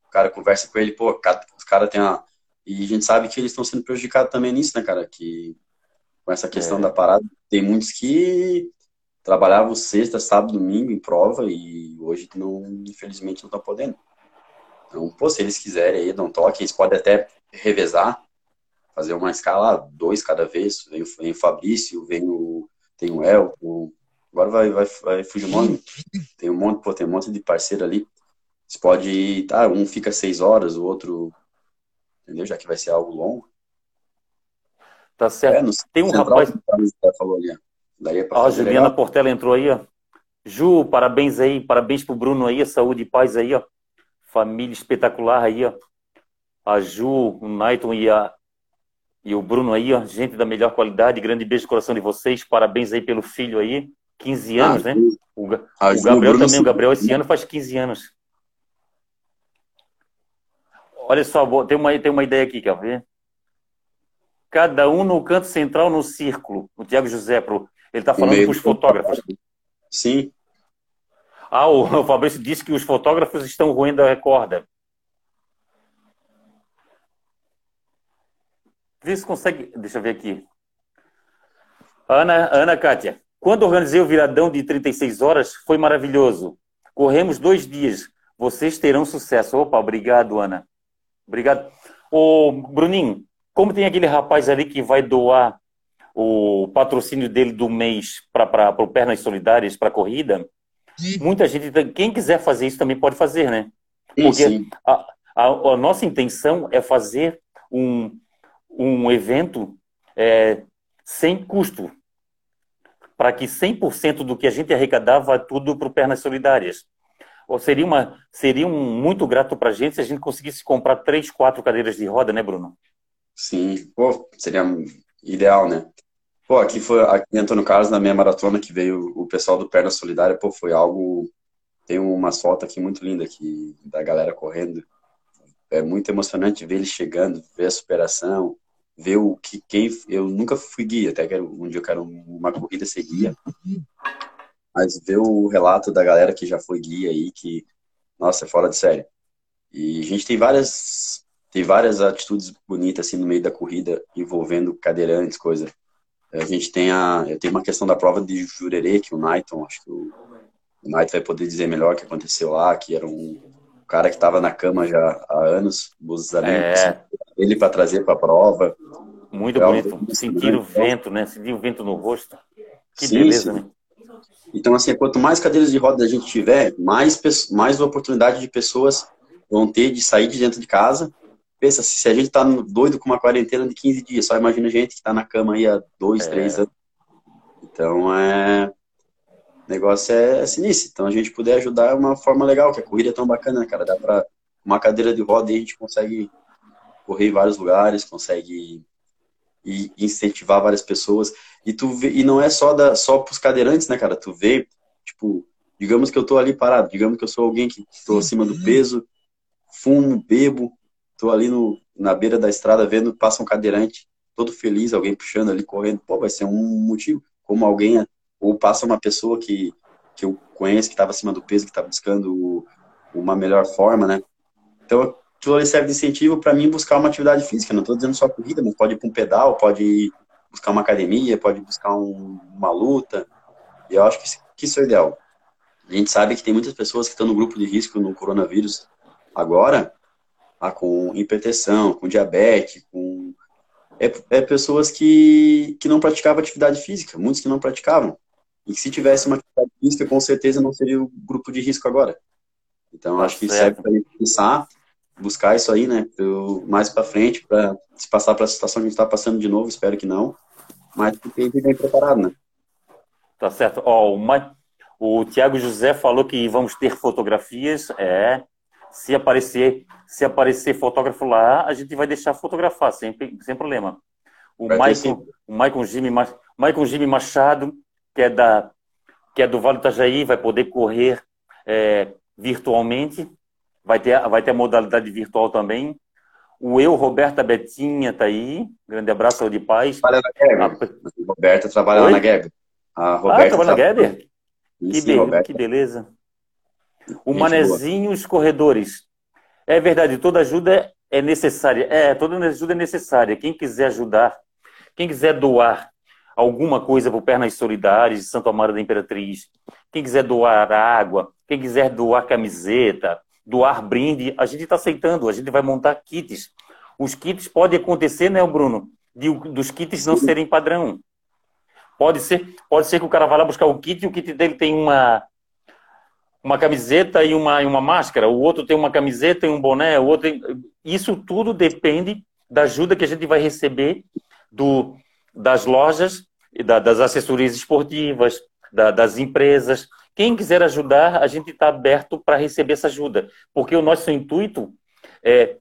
O cara conversa com ele, pô, os caras têm uma. E a gente sabe que eles estão sendo prejudicados também nisso, né, cara? Que com essa questão é. da parada. Tem muitos que trabalhavam sexta, sábado, domingo em prova e hoje não, infelizmente não estão podendo. Então, pô, se eles quiserem aí, dão um toque, eles podem até revezar, fazer uma escala, dois cada vez. Vem, vem o Fabrício, vem o, tem o El, o, agora vai, vai, vai fugir o nome. Tem um monte, pô, tem um monte de parceiro ali. Você pode, tá, um fica seis horas, o outro, entendeu? Já que vai ser algo longo. Tá certo. É, no Tem um rapaz. Falou ali. Daí ó, a Juliana legal. Portela entrou aí, ó. Ju, parabéns aí, parabéns pro Bruno aí, saúde e paz aí, ó. Família espetacular aí, ó. A Ju, o Naiton e, a, e o Bruno aí, ó. Gente da melhor qualidade, grande beijo no coração de vocês. Parabéns aí pelo filho aí. 15 anos, ah, né? O, o Gabriel também, o Gabriel esse ano faz 15 anos. Olha só, tem uma, tem uma ideia aqui, quer ver? cada um no canto central no círculo. O Tiago José, pro, ele está falando para os fotógrafos. Sim. Ah, [LAUGHS] o, Fabrício disse que os fotógrafos estão roendo a corda. Vê se consegue. Deixa eu ver aqui. Ana, Ana Kátia, Quando organizei o viradão de 36 horas, foi maravilhoso. Corremos dois dias. Vocês terão sucesso. Opa, obrigado, Ana. Obrigado. Ô, Bruninho, como tem aquele rapaz ali que vai doar o patrocínio dele do mês para o Pernas Solidárias, para a corrida, muita gente, quem quiser fazer isso também pode fazer, né? Porque a, a, a, nossa intenção é fazer um, um evento é, sem custo, para que 100% do que a gente arrecadar vá tudo para o Pernas Solidárias. Ou seria, uma, seria um, muito grato para a gente se a gente conseguisse comprar três, quatro cadeiras de roda, né, Bruno? Sim, pô, seria ideal, né? Pô, aqui foi, aqui em Antônio Carlos, na minha maratona, que veio o pessoal do Perna Solidária, pô, foi algo, tem umas fotos aqui muito lindas aqui, da galera correndo, é muito emocionante ver eles chegando, ver a superação, ver o que, quem, eu nunca fui guia, até que um dia eu quero uma corrida ser guia, mas ver o relato da galera que já foi guia aí, que, nossa, é fora de série. E a gente tem várias, tem várias atitudes bonitas, assim, no meio da corrida, envolvendo cadeirantes, coisa a gente tem a. Eu tenho uma questão da prova de jurerê, que o Naiton, acho que o, o Naiton vai poder dizer melhor o que aconteceu lá, que era um cara que estava na cama já há anos, Buzzalim, é. ele para trazer para a prova. Muito é bonito. Sentir o vento, né? Sentir o vento no rosto. Que sim, beleza, sim. né? Então, assim, quanto mais cadeiras de rodas a gente tiver, mais, mais oportunidade de pessoas vão ter de sair de dentro de casa Pensa, se a gente tá doido com uma quarentena de 15 dias, só imagina a gente que tá na cama aí há dois, é. três anos. Então, é... O negócio é sinistro. Então, a gente puder ajudar é uma forma legal, que a corrida é tão bacana, né, cara? Dá pra... Uma cadeira de roda e a gente consegue correr em vários lugares, consegue e incentivar várias pessoas. E tu vê, e não é só da só pros cadeirantes, né, cara? Tu vê, tipo, digamos que eu tô ali parado, digamos que eu sou alguém que tô acima do peso, fumo, bebo, Tô ali no, na beira da estrada vendo, passa um cadeirante, todo feliz, alguém puxando ali, correndo. Pô, vai ser um motivo. Como alguém, ou passa uma pessoa que, que eu conheço, que estava acima do peso, que está buscando uma melhor forma, né? Então, aquilo ali serve de incentivo para mim buscar uma atividade física. Não estou dizendo só corrida, mas pode ir para um pedal, pode buscar uma academia, pode buscar um, uma luta. E eu acho que, que isso é ideal. A gente sabe que tem muitas pessoas que estão no grupo de risco no coronavírus agora, ah, com hipertensão, com diabetes, com é, é, pessoas que, que não praticavam atividade física, muitos que não praticavam. E que se tivesse uma atividade física, com certeza não seria o grupo de risco agora. Então, acho que serve para pensar, buscar isso aí, né, pro, mais para frente, para se passar para a situação que a gente está passando de novo, espero que não, mas a gente bem preparado, né. Tá certo. Ó, oh, o Tiago José falou que vamos ter fotografias, é, se aparecer, se aparecer fotógrafo lá, a gente vai deixar fotografar, sem, sem problema. O Michael, o Michael Jimmy, Michael Jimmy Machado, que é da que é do Vale do Itajaí, vai poder correr é, virtualmente, vai ter, vai ter a modalidade virtual também. O eu, Roberta Betinha, tá aí. Grande abraço, de paz. Trabalha na Geber. A... Roberta trabalha Oi? lá na Geber. A Roberta ah, trabalha na Geber? Que, be... que beleza. O manezinho, os corredores. É verdade, toda ajuda é necessária. É, toda ajuda é necessária. Quem quiser ajudar, quem quiser doar alguma coisa para o Pernas Solidárias de Santo Amaro da Imperatriz, quem quiser doar água, quem quiser doar camiseta, doar brinde, a gente está aceitando, a gente vai montar kits. Os kits podem acontecer, né, Bruno? De, dos kits não serem padrão. Pode ser, pode ser que o cara vá lá buscar o kit e o kit dele tem uma, uma camiseta e uma, e uma máscara, o outro tem uma camiseta e um boné, o outro tem... Isso tudo depende da ajuda que a gente vai receber do, das lojas, da, das assessorias esportivas, da, das empresas. Quem quiser ajudar, a gente está aberto para receber essa ajuda, porque o nosso intuito é,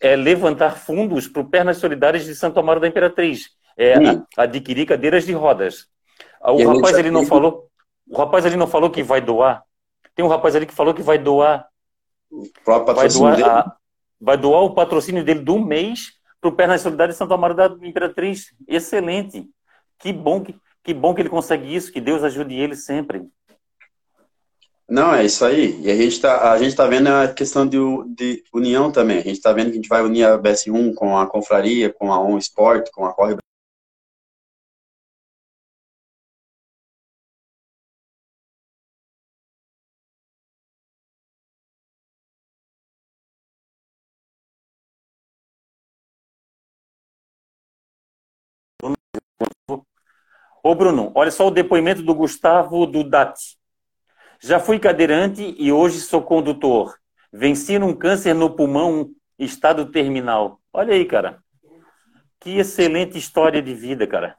é levantar fundos para o Pernas Solidárias de Santo Amaro da Imperatriz, é adquirir cadeiras de rodas. O rapaz ele não falou, o rapaz ele não falou que vai doar tem um rapaz ali que falou que vai doar. O próprio patrocínio vai doar, a, vai doar o patrocínio dele do mês para o Pernas Solidário de Santo Amaro da Imperatriz. Excelente. Que bom que, que bom que ele consegue isso. Que Deus ajude ele sempre. Não, é isso aí. E a gente está a gente tá vendo a questão de, de união também. A gente está vendo que a gente vai unir a BS1 com a Confraria, com a On Sport, com a Corre Ô, Bruno, olha só o depoimento do Gustavo Dudati. Já fui cadeirante e hoje sou condutor. Venci um câncer no pulmão, estado terminal. Olha aí, cara. Que excelente história de vida, cara.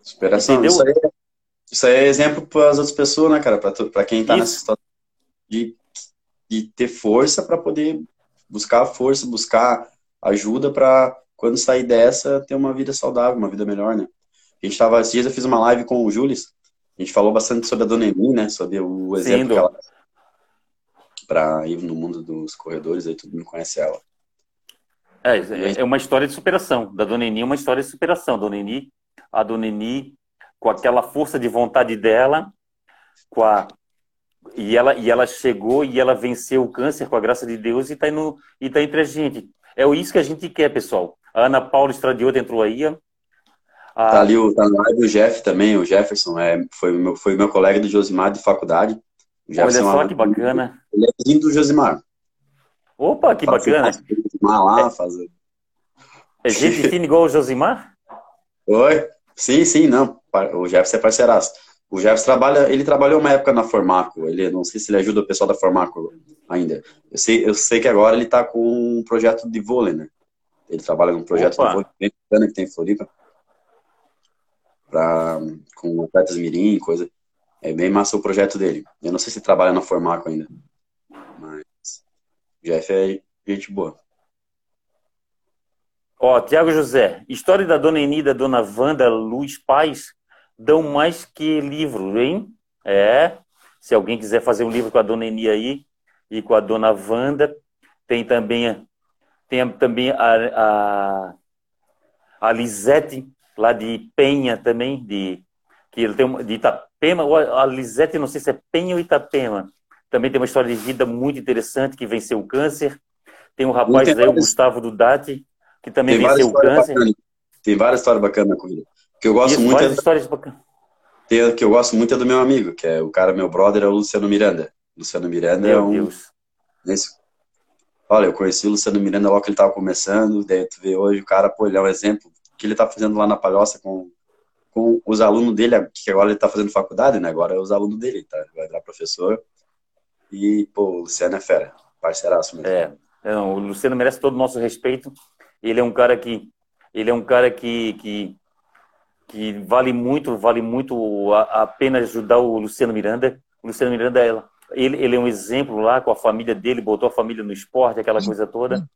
Superação. Entendeu? Isso aí, é, isso aí é exemplo para as outras pessoas, né, cara? Para quem está nessa situação de, de ter força para poder buscar força, buscar ajuda para quando sair dessa ter uma vida saudável, uma vida melhor, né? A gente tava, esses dias eu fiz uma live com o Jules, a gente falou bastante sobre a Dona Emi, né? Sobre o exemplo Sim, que ela para ir no mundo dos corredores, aí todo mundo conhece ela. É, é uma história de superação. Da Dona Eni é uma história de superação. Dona Eni, a Dona Eni, com aquela força de vontade dela, com a e ela, e ela chegou e ela venceu o câncer com a graça de Deus e está tá entre a gente. É isso que a gente quer, pessoal. A Ana Paula Estradioto entrou aí. A... Tá ali o, tá live o Jeff também, o Jefferson, é, foi, meu, foi meu colega do Josimar de faculdade. Olha só é que bacana. Ele é vizinho do Josimar. Opa, que faz bacana. Josimar lá, é, fazer. É gente [LAUGHS] fina igual o Josimar? Oi? Sim, sim, não. O Jefferson é parceiraço. O Jefferson trabalha, ele trabalhou uma época na Formaco. Ele, não sei se ele ajuda o pessoal da Formaco ainda. Eu sei, eu sei que agora ele está com um projeto de vôlei, né? Ele trabalha num projeto Opa. de vôlei bem bacana que tem em Floripa. Pra, com atletas mirim, coisa. É bem massa o projeto dele. Eu não sei se trabalha na Formaco ainda. Mas Jeff é gente boa. Ó, Tiago José, história da Dona Eni da Dona Wanda Luz Paz dão mais que livro, hein? É. Se alguém quiser fazer um livro com a dona Eni aí e com a dona Wanda, tem também, tem também a, a, a Lisete, lá de Penha também, de, que ele tem de Itapema, a Lisete, não sei se é Penha ou Itapema, também tem uma história de vida muito interessante, que venceu o câncer. Tem um rapaz aí, o Gustavo Dudati, que também tem venceu o câncer. Bacanas. Tem várias histórias bacanas na corrida. Que eu gosto Isso, muito. É... histórias bacanas. Tem, que eu gosto muito é do meu amigo, que é o cara, meu brother, é o Luciano Miranda. Luciano Miranda meu é um. Deus. Nesse... Olha, eu conheci o Luciano Miranda logo que ele tava começando, daí tu vê hoje o cara, pô, ele é um exemplo que ele tá fazendo lá na Palhoça com, com os alunos dele, que agora ele tá fazendo faculdade, né? Agora é os alunos dele, tá? Vai virar professor. E, pô, o Luciano é fera, parceiraço mesmo. É, não, o Luciano merece todo o nosso respeito. Ele é um cara que. Ele é um cara que, que que vale muito, vale muito a, a pena ajudar o Luciano Miranda. O Luciano Miranda, ele, ele é um exemplo lá com a família dele, botou a família no esporte, aquela coisa toda.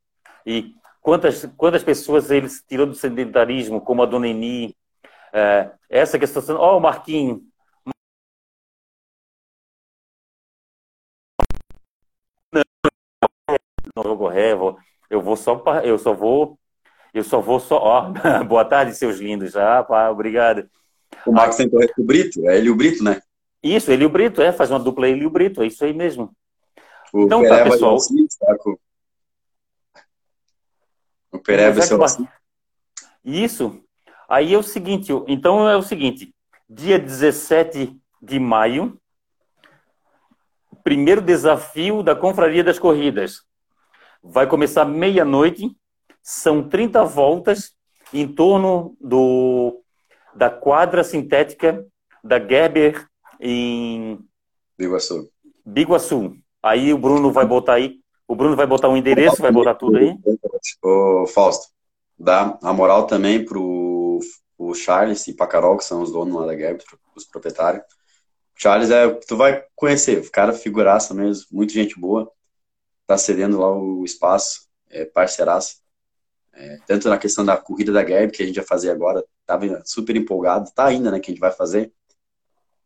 E quantas, quantas pessoas ele tirou do sedentarismo, como a Dona Eni, é, essa questão, ó, oh, o Marquinho. Não vou correr, eu vou só, eu só vou eu só vou só. Ó, [LAUGHS] boa tarde, seus lindos. Ah, pá, obrigado. O Max com o Brito? É ele o Brito, né? Isso, ele e o Brito, é, faz uma dupla ele e o Brito, é isso aí mesmo. O então tá, pessoal. Assim. O Pereba é assim. Isso. Aí é o seguinte, então é o seguinte, dia 17 de maio, primeiro desafio da Confraria das Corridas. Vai começar meia-noite são 30 voltas em torno do, da quadra sintética da Gerber em Biguaçu. Biguaçu. Aí o Bruno vai botar aí, o Bruno vai botar um endereço, vai botar tudo aí. Ô, Fausto, dá a moral também pro o Charles e pra Carol, que são os donos lá da Gerber, os proprietários. Charles é, tu vai conhecer, o cara figuraça mesmo, muita gente boa, tá cedendo lá o espaço, é. É, tanto na questão da corrida da Gab, que a gente vai fazer agora, estava super empolgado, tá ainda, né, que a gente vai fazer.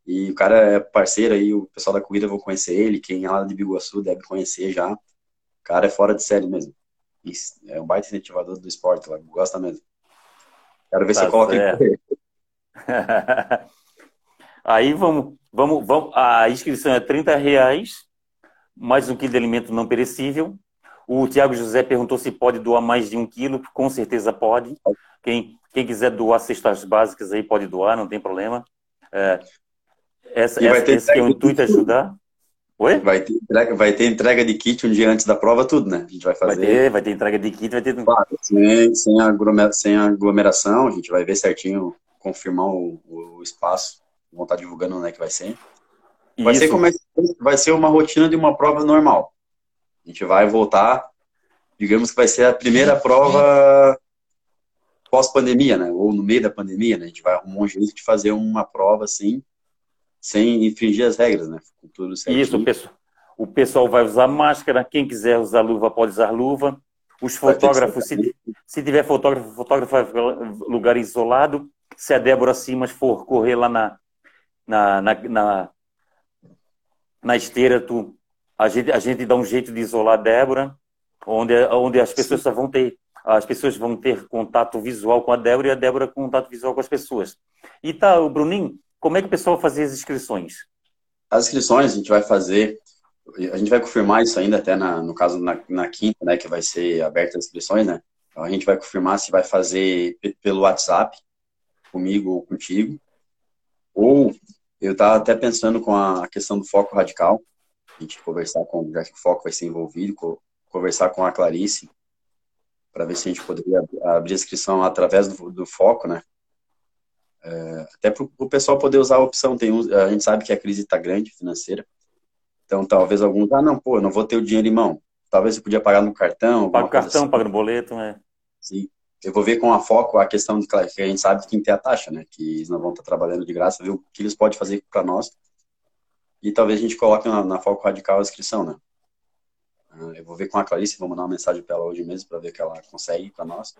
E o cara é parceiro aí, o pessoal da corrida vão conhecer ele, quem é lá de Biguaçu deve conhecer já. Cara é fora de série mesmo. É um baita incentivador do esporte, lá, gosta mesmo. Quero ver tá se eu coloco ele. [LAUGHS] Aí vamos, vamos, vamos. A inscrição é 30 reais, mais um quilo de alimento não perecível, o Tiago José perguntou se pode doar mais de um quilo. Com certeza pode. Quem, quem quiser doar cestas básicas aí pode doar, não tem problema. É, essa, essa, esse que é o intuito é ajudar. Oi? Vai ter, entrega, vai ter entrega de kit um dia antes da prova, tudo, né? A gente vai fazer. Vai ter, vai ter entrega de kit, vai ter. Claro, sem, sem, aglomeração, sem aglomeração, a gente vai ver certinho confirmar o, o espaço, vão estar divulgando onde é que vai ser. Vai ser, como é, vai ser uma rotina de uma prova normal. A gente vai voltar, digamos que vai ser a primeira prova pós-pandemia, né? Ou no meio da pandemia, né? A gente vai arrumar um jeito de fazer uma prova assim, sem infringir as regras, né? Com tudo Isso, o pessoal, o pessoal vai usar máscara, quem quiser usar luva pode usar luva. Os fotógrafos, se, se tiver fotógrafo, fotógrafo vai lugar isolado. Se a Débora Simas for correr lá na, na, na, na, na esteira, tu, a, gente, a gente dá um jeito de isolar a Débora, onde, onde as pessoas vão ter as pessoas vão ter contato visual com a Débora e a Débora contato visual com as pessoas. E tá, o Bruninho, como é que o pessoal vai fazer as inscrições? As inscrições a gente vai fazer a gente vai confirmar isso ainda até na, no caso na, na quinta, né, que vai ser aberta as inscrições, né? Então a gente vai confirmar se vai fazer pelo WhatsApp, comigo ou contigo. Ou eu estava até pensando com a questão do foco radical, a gente conversar com, já que o foco vai ser envolvido, conversar com a Clarice, para ver se a gente poderia abrir a inscrição através do, do foco, né? É, até para o pessoal poder usar a opção. Tem um, a gente sabe que a crise está grande financeira, então, talvez alguns, ah, não, pô, não vou ter o dinheiro em mão. Talvez você podia pagar no cartão. Paga o cartão, assim. paga no boleto, né? Sim. Eu vou ver com a foco a questão de que a gente sabe que tem a taxa, né? Que eles não vão estar trabalhando de graça, ver o que eles podem fazer para nós. E talvez a gente coloque na, na foco radical a inscrição, né? Ah, eu vou ver com a Clarice, vou mandar uma mensagem para ela hoje mesmo para ver o que ela consegue para nós.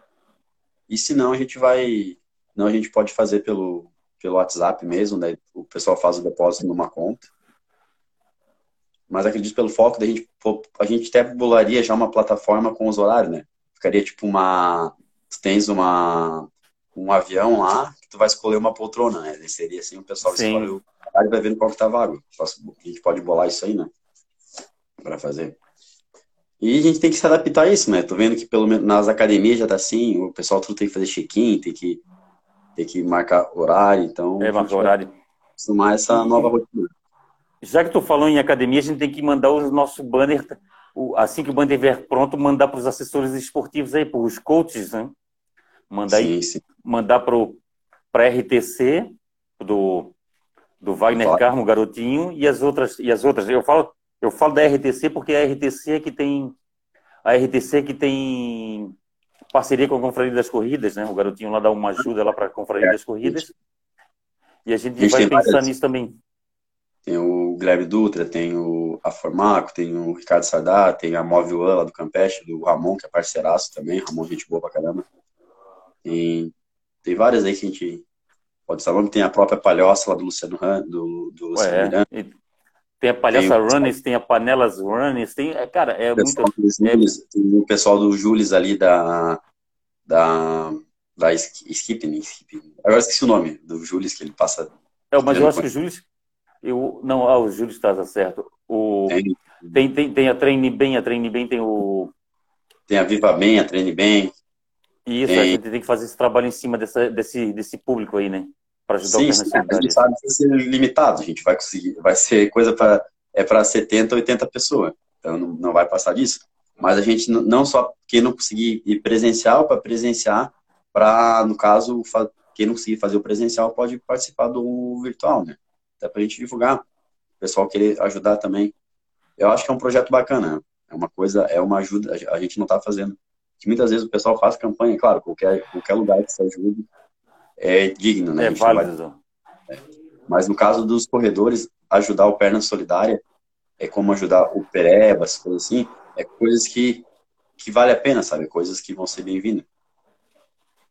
E se não, a gente vai. Não, a gente pode fazer pelo, pelo WhatsApp mesmo, né? O pessoal faz o depósito numa conta mas acredito pelo foco da gente, a gente até bolaria já uma plataforma com os horários, né? Ficaria tipo uma, tens uma, um avião lá, que tu vai escolher uma poltrona, né? Seria assim, o pessoal Sim. escolhe o horário vai vendo qual que tá vago. A gente pode bolar isso aí, né? Para fazer. E a gente tem que se adaptar a isso, né? Tô vendo que pelo menos nas academias já tá assim, o pessoal tudo tem que fazer check-in, tem que, tem que marcar horário, então... É, marcar horário. Acostumar essa nova rotina. Já que tu falou em academia, a gente tem que mandar o nosso banner, assim que o banner estiver pronto, mandar para os assessores esportivos aí, para os coaches, né? Mandar, sim, aí, sim. mandar para a RTC, do, do Wagner Fala. Carmo, garotinho, e as outras. E as outras. Eu falo, eu falo da RTC porque a RTC é que tem. A RTC é que tem parceria com a Confraria das Corridas, né? O garotinho lá dá uma ajuda lá para a Confraria das Corridas. E a gente, a gente vai pensar várias... nisso também. Tem o Guilherme Dutra, tem o Aformaco, tem o Ricardo Sardá, tem a Móvel One lá do Campeche, do Ramon, que é parceiraço também. Ramon, gente boa pra caramba. Tem, tem várias aí que a gente pode estar falando. Tem a própria Palhoça lá do Luciano, do, do Luciano Ué, Miranda. Tem a Palhoça tem, Runners, tem a Panelas Runners, tem, é, cara, é muito... É... Tem o pessoal do Jules ali da... da da Skipping, Skipping. Agora esqueci o nome do Jules que ele passa. É, mas eu acho que o Jules, eu, não, ah, o Júlio está certo. O, tem, tem, tem a Treine Bem, a Treine Bem tem o. Tem a Viva Bem, a Treine Bem. Isso, tem... a gente tem que fazer esse trabalho em cima dessa, desse, desse público aí, né? Para ajudar sim, sim, a gente sabe que vai ser limitado, a gente vai conseguir, vai ser coisa para é para 70, 80 pessoas. Então não, não vai passar disso. Mas a gente não só quem não conseguir ir presencial para presenciar, para no caso quem não conseguir fazer o presencial pode participar do virtual, né? até para a gente divulgar, o pessoal querer ajudar também. Eu acho que é um projeto bacana, é uma coisa, é uma ajuda, a gente não está fazendo. Que muitas vezes o pessoal faz campanha, claro, qualquer, qualquer lugar que se ajude é digno, né? É válido. Vai... É. Mas no caso dos corredores, ajudar o Perna Solidária é como ajudar o Perebas, coisas assim, é coisas que, que vale a pena, sabe? Coisas que vão ser bem-vindas.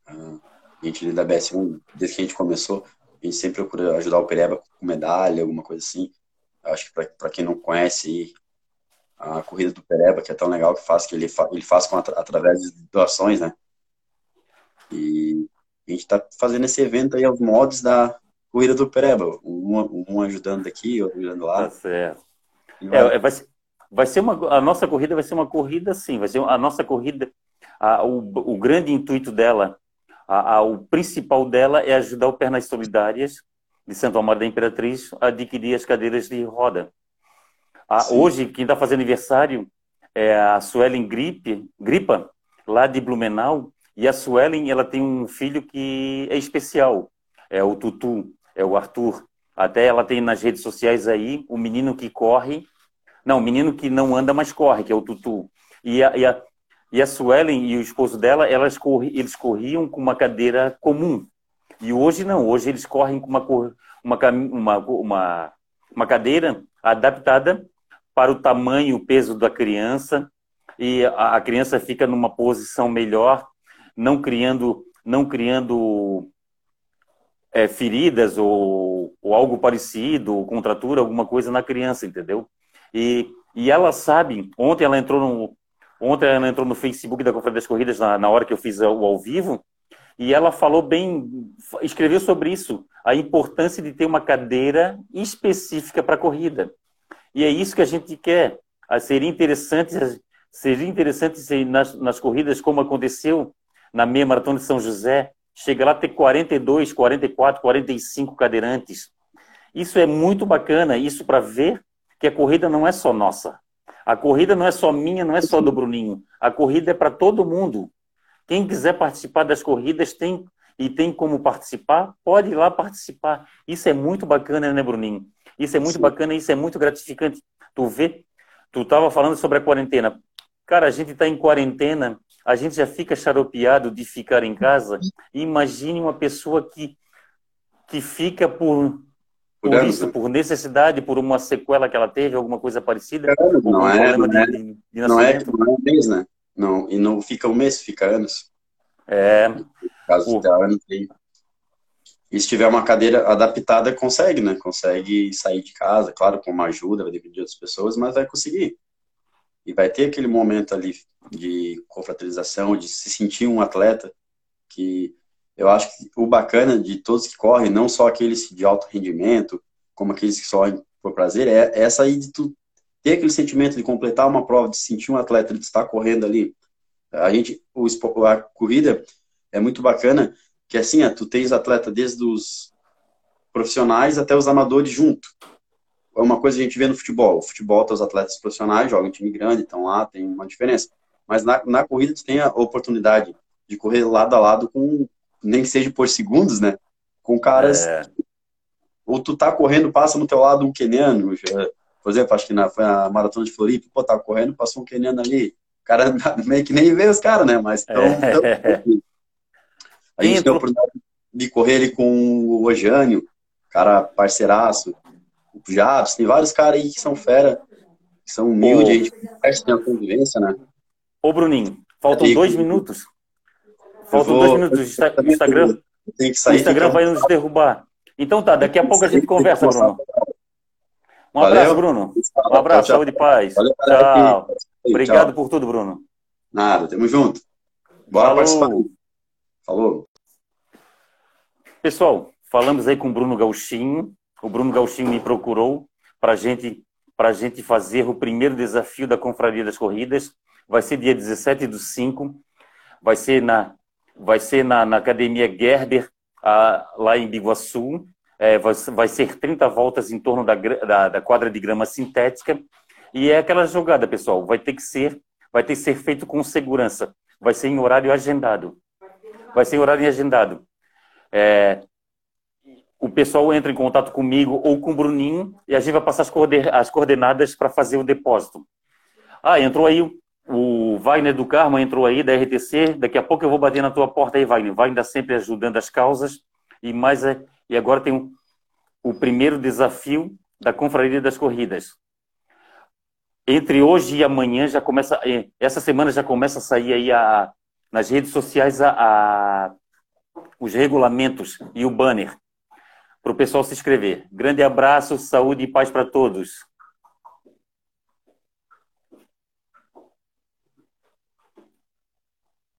A gente da BS1, desde que a gente começou, a gente sempre procura ajudar o Pereba com medalha, alguma coisa assim. Acho que para quem não conhece a corrida do Pereba, que é tão legal que faz, que ele, fa, ele faz com, através de doações, né? E a gente está fazendo esse evento aí aos modos da corrida do Pereba, um, um ajudando aqui, outro ajudando lá. Tá certo. É, vai, ser, vai ser uma, a nossa corrida vai ser uma corrida, sim, vai ser a nossa corrida, a, o, o grande intuito dela a, a, o principal dela é ajudar o Pernas Solidárias de Santo Amaro da Imperatriz a adquirir as cadeiras de roda. hoje, quem está fazendo aniversário é a Suelen Gripe, Gripa, lá de Blumenau, e a Suelen ela tem um filho que é especial. é o Tutu, é o Arthur. Até ela tem nas redes sociais aí o menino que corre, não, o menino que não anda, mas corre, que é o Tutu. E a, e a, e a Suelen e o esposo dela, elas corri, eles corriam com uma cadeira comum. E hoje não, hoje eles correm com uma, uma, uma, uma, uma cadeira adaptada para o tamanho, o peso da criança, e a, a criança fica numa posição melhor, não criando, não criando é, feridas ou, ou, algo parecido, ou contratura, alguma coisa na criança, entendeu? E, e ela sabe, ontem ela entrou no, ontem ela entrou no Facebook da Conferência das Corridas, na, na hora que eu fiz o ao vivo, e ela falou bem, escreveu sobre isso, a importância de ter uma cadeira específica para corrida. E é isso que a gente quer. Seria interessante, seria interessante nas, nas corridas, como aconteceu na meia maratona de São José, chega lá a ter 42, 44, 45 cadeirantes. Isso é muito bacana, isso para ver que a corrida não é só nossa. A corrida não é só minha, não é só do Bruninho. A corrida é para todo mundo. Quem quiser participar das corridas tem e tem como participar, pode ir lá participar. Isso é muito bacana, né, Bruninho? Isso é muito Sim. bacana, isso é muito gratificante. Tu vê, tu estava falando sobre a quarentena. Cara, a gente está em quarentena a gente já fica xaropeado de ficar em casa. Imagine uma pessoa que, que fica por, por isso, por necessidade, por uma sequela que ela teve, alguma coisa parecida. Não, é, não, é, de, de não, é, não é um mês, né? Não, e não fica um mês, fica anos. É. No caso de anos, e se tiver uma cadeira adaptada, consegue, né? Consegue sair de casa, claro, com uma ajuda, vai depender de outras pessoas, mas vai conseguir. E vai ter aquele momento ali de confraternização, de se sentir um atleta, que eu acho que o bacana de todos que correm, não só aqueles de alto rendimento, como aqueles que correm por prazer, é essa aí de tu ter aquele sentimento de completar uma prova, de sentir um atleta, de estar correndo ali. A gente, o, a corrida é muito bacana, que assim, tu tens atleta desde os profissionais até os amadores junto é uma coisa que a gente vê no futebol. O futebol, os atletas profissionais jogam em time grande, então lá tem uma diferença. Mas na, na corrida tu tem a oportunidade de correr lado a lado com, nem que seja por segundos, né? Com caras. É. Ou tu tá correndo, passa no teu lado um queniano. Por exemplo, acho que na, foi a maratona de Floripa, pô, tava correndo, passou um queniano ali. O cara [LAUGHS] meio que nem vê os caras, né? Mas então, é. então [LAUGHS] a gente tem a oportunidade de correr ali com o Ojânio, cara parceiraço o Jatos, tem vários caras aí que são fera, que são humildes, a gente conversa, tem a convivência, né? Ô, Bruninho, faltam aí, dois minutos. Faltam vou, dois minutos. O Instagram, tem que sair, o Instagram vai nos derrubar. Então tá, daqui a pouco a gente conversa, Bruno. Um abraço, Bruno. Um abraço, tchau, saúde e paz. Valeu, tchau. Obrigado tchau. por tudo, Bruno. Nada, tamo junto. Bora Falou. participar. Falou. Pessoal, falamos aí com o Bruno Gauchinho, o Bruno Gauchinho me procurou para gente, a gente fazer o primeiro desafio da Confraria das Corridas. Vai ser dia 17 do 5. Vai ser na, vai ser na, na Academia Gerber, a, lá em Biguaçu. É, vai, vai, ser 30 voltas em torno da, da, da quadra de grama sintética. E é aquela jogada, pessoal. Vai ter que ser, vai ter que ser feito com segurança. Vai ser em horário agendado. Vai ser em horário agendado. É, o pessoal entra em contato comigo ou com o Bruninho e a gente vai passar as coordenadas para fazer o depósito. Ah, entrou aí o Wagner do Carmo, entrou aí da RTC. Daqui a pouco eu vou bater na tua porta aí, Wagner. Wagner está sempre ajudando as causas. E mais é, e agora tem o, o primeiro desafio da Confraria das Corridas. Entre hoje e amanhã já começa, é, essa semana já começa a sair aí a, nas redes sociais a, a os regulamentos e o banner para o pessoal se inscrever. Grande abraço, saúde e paz para todos.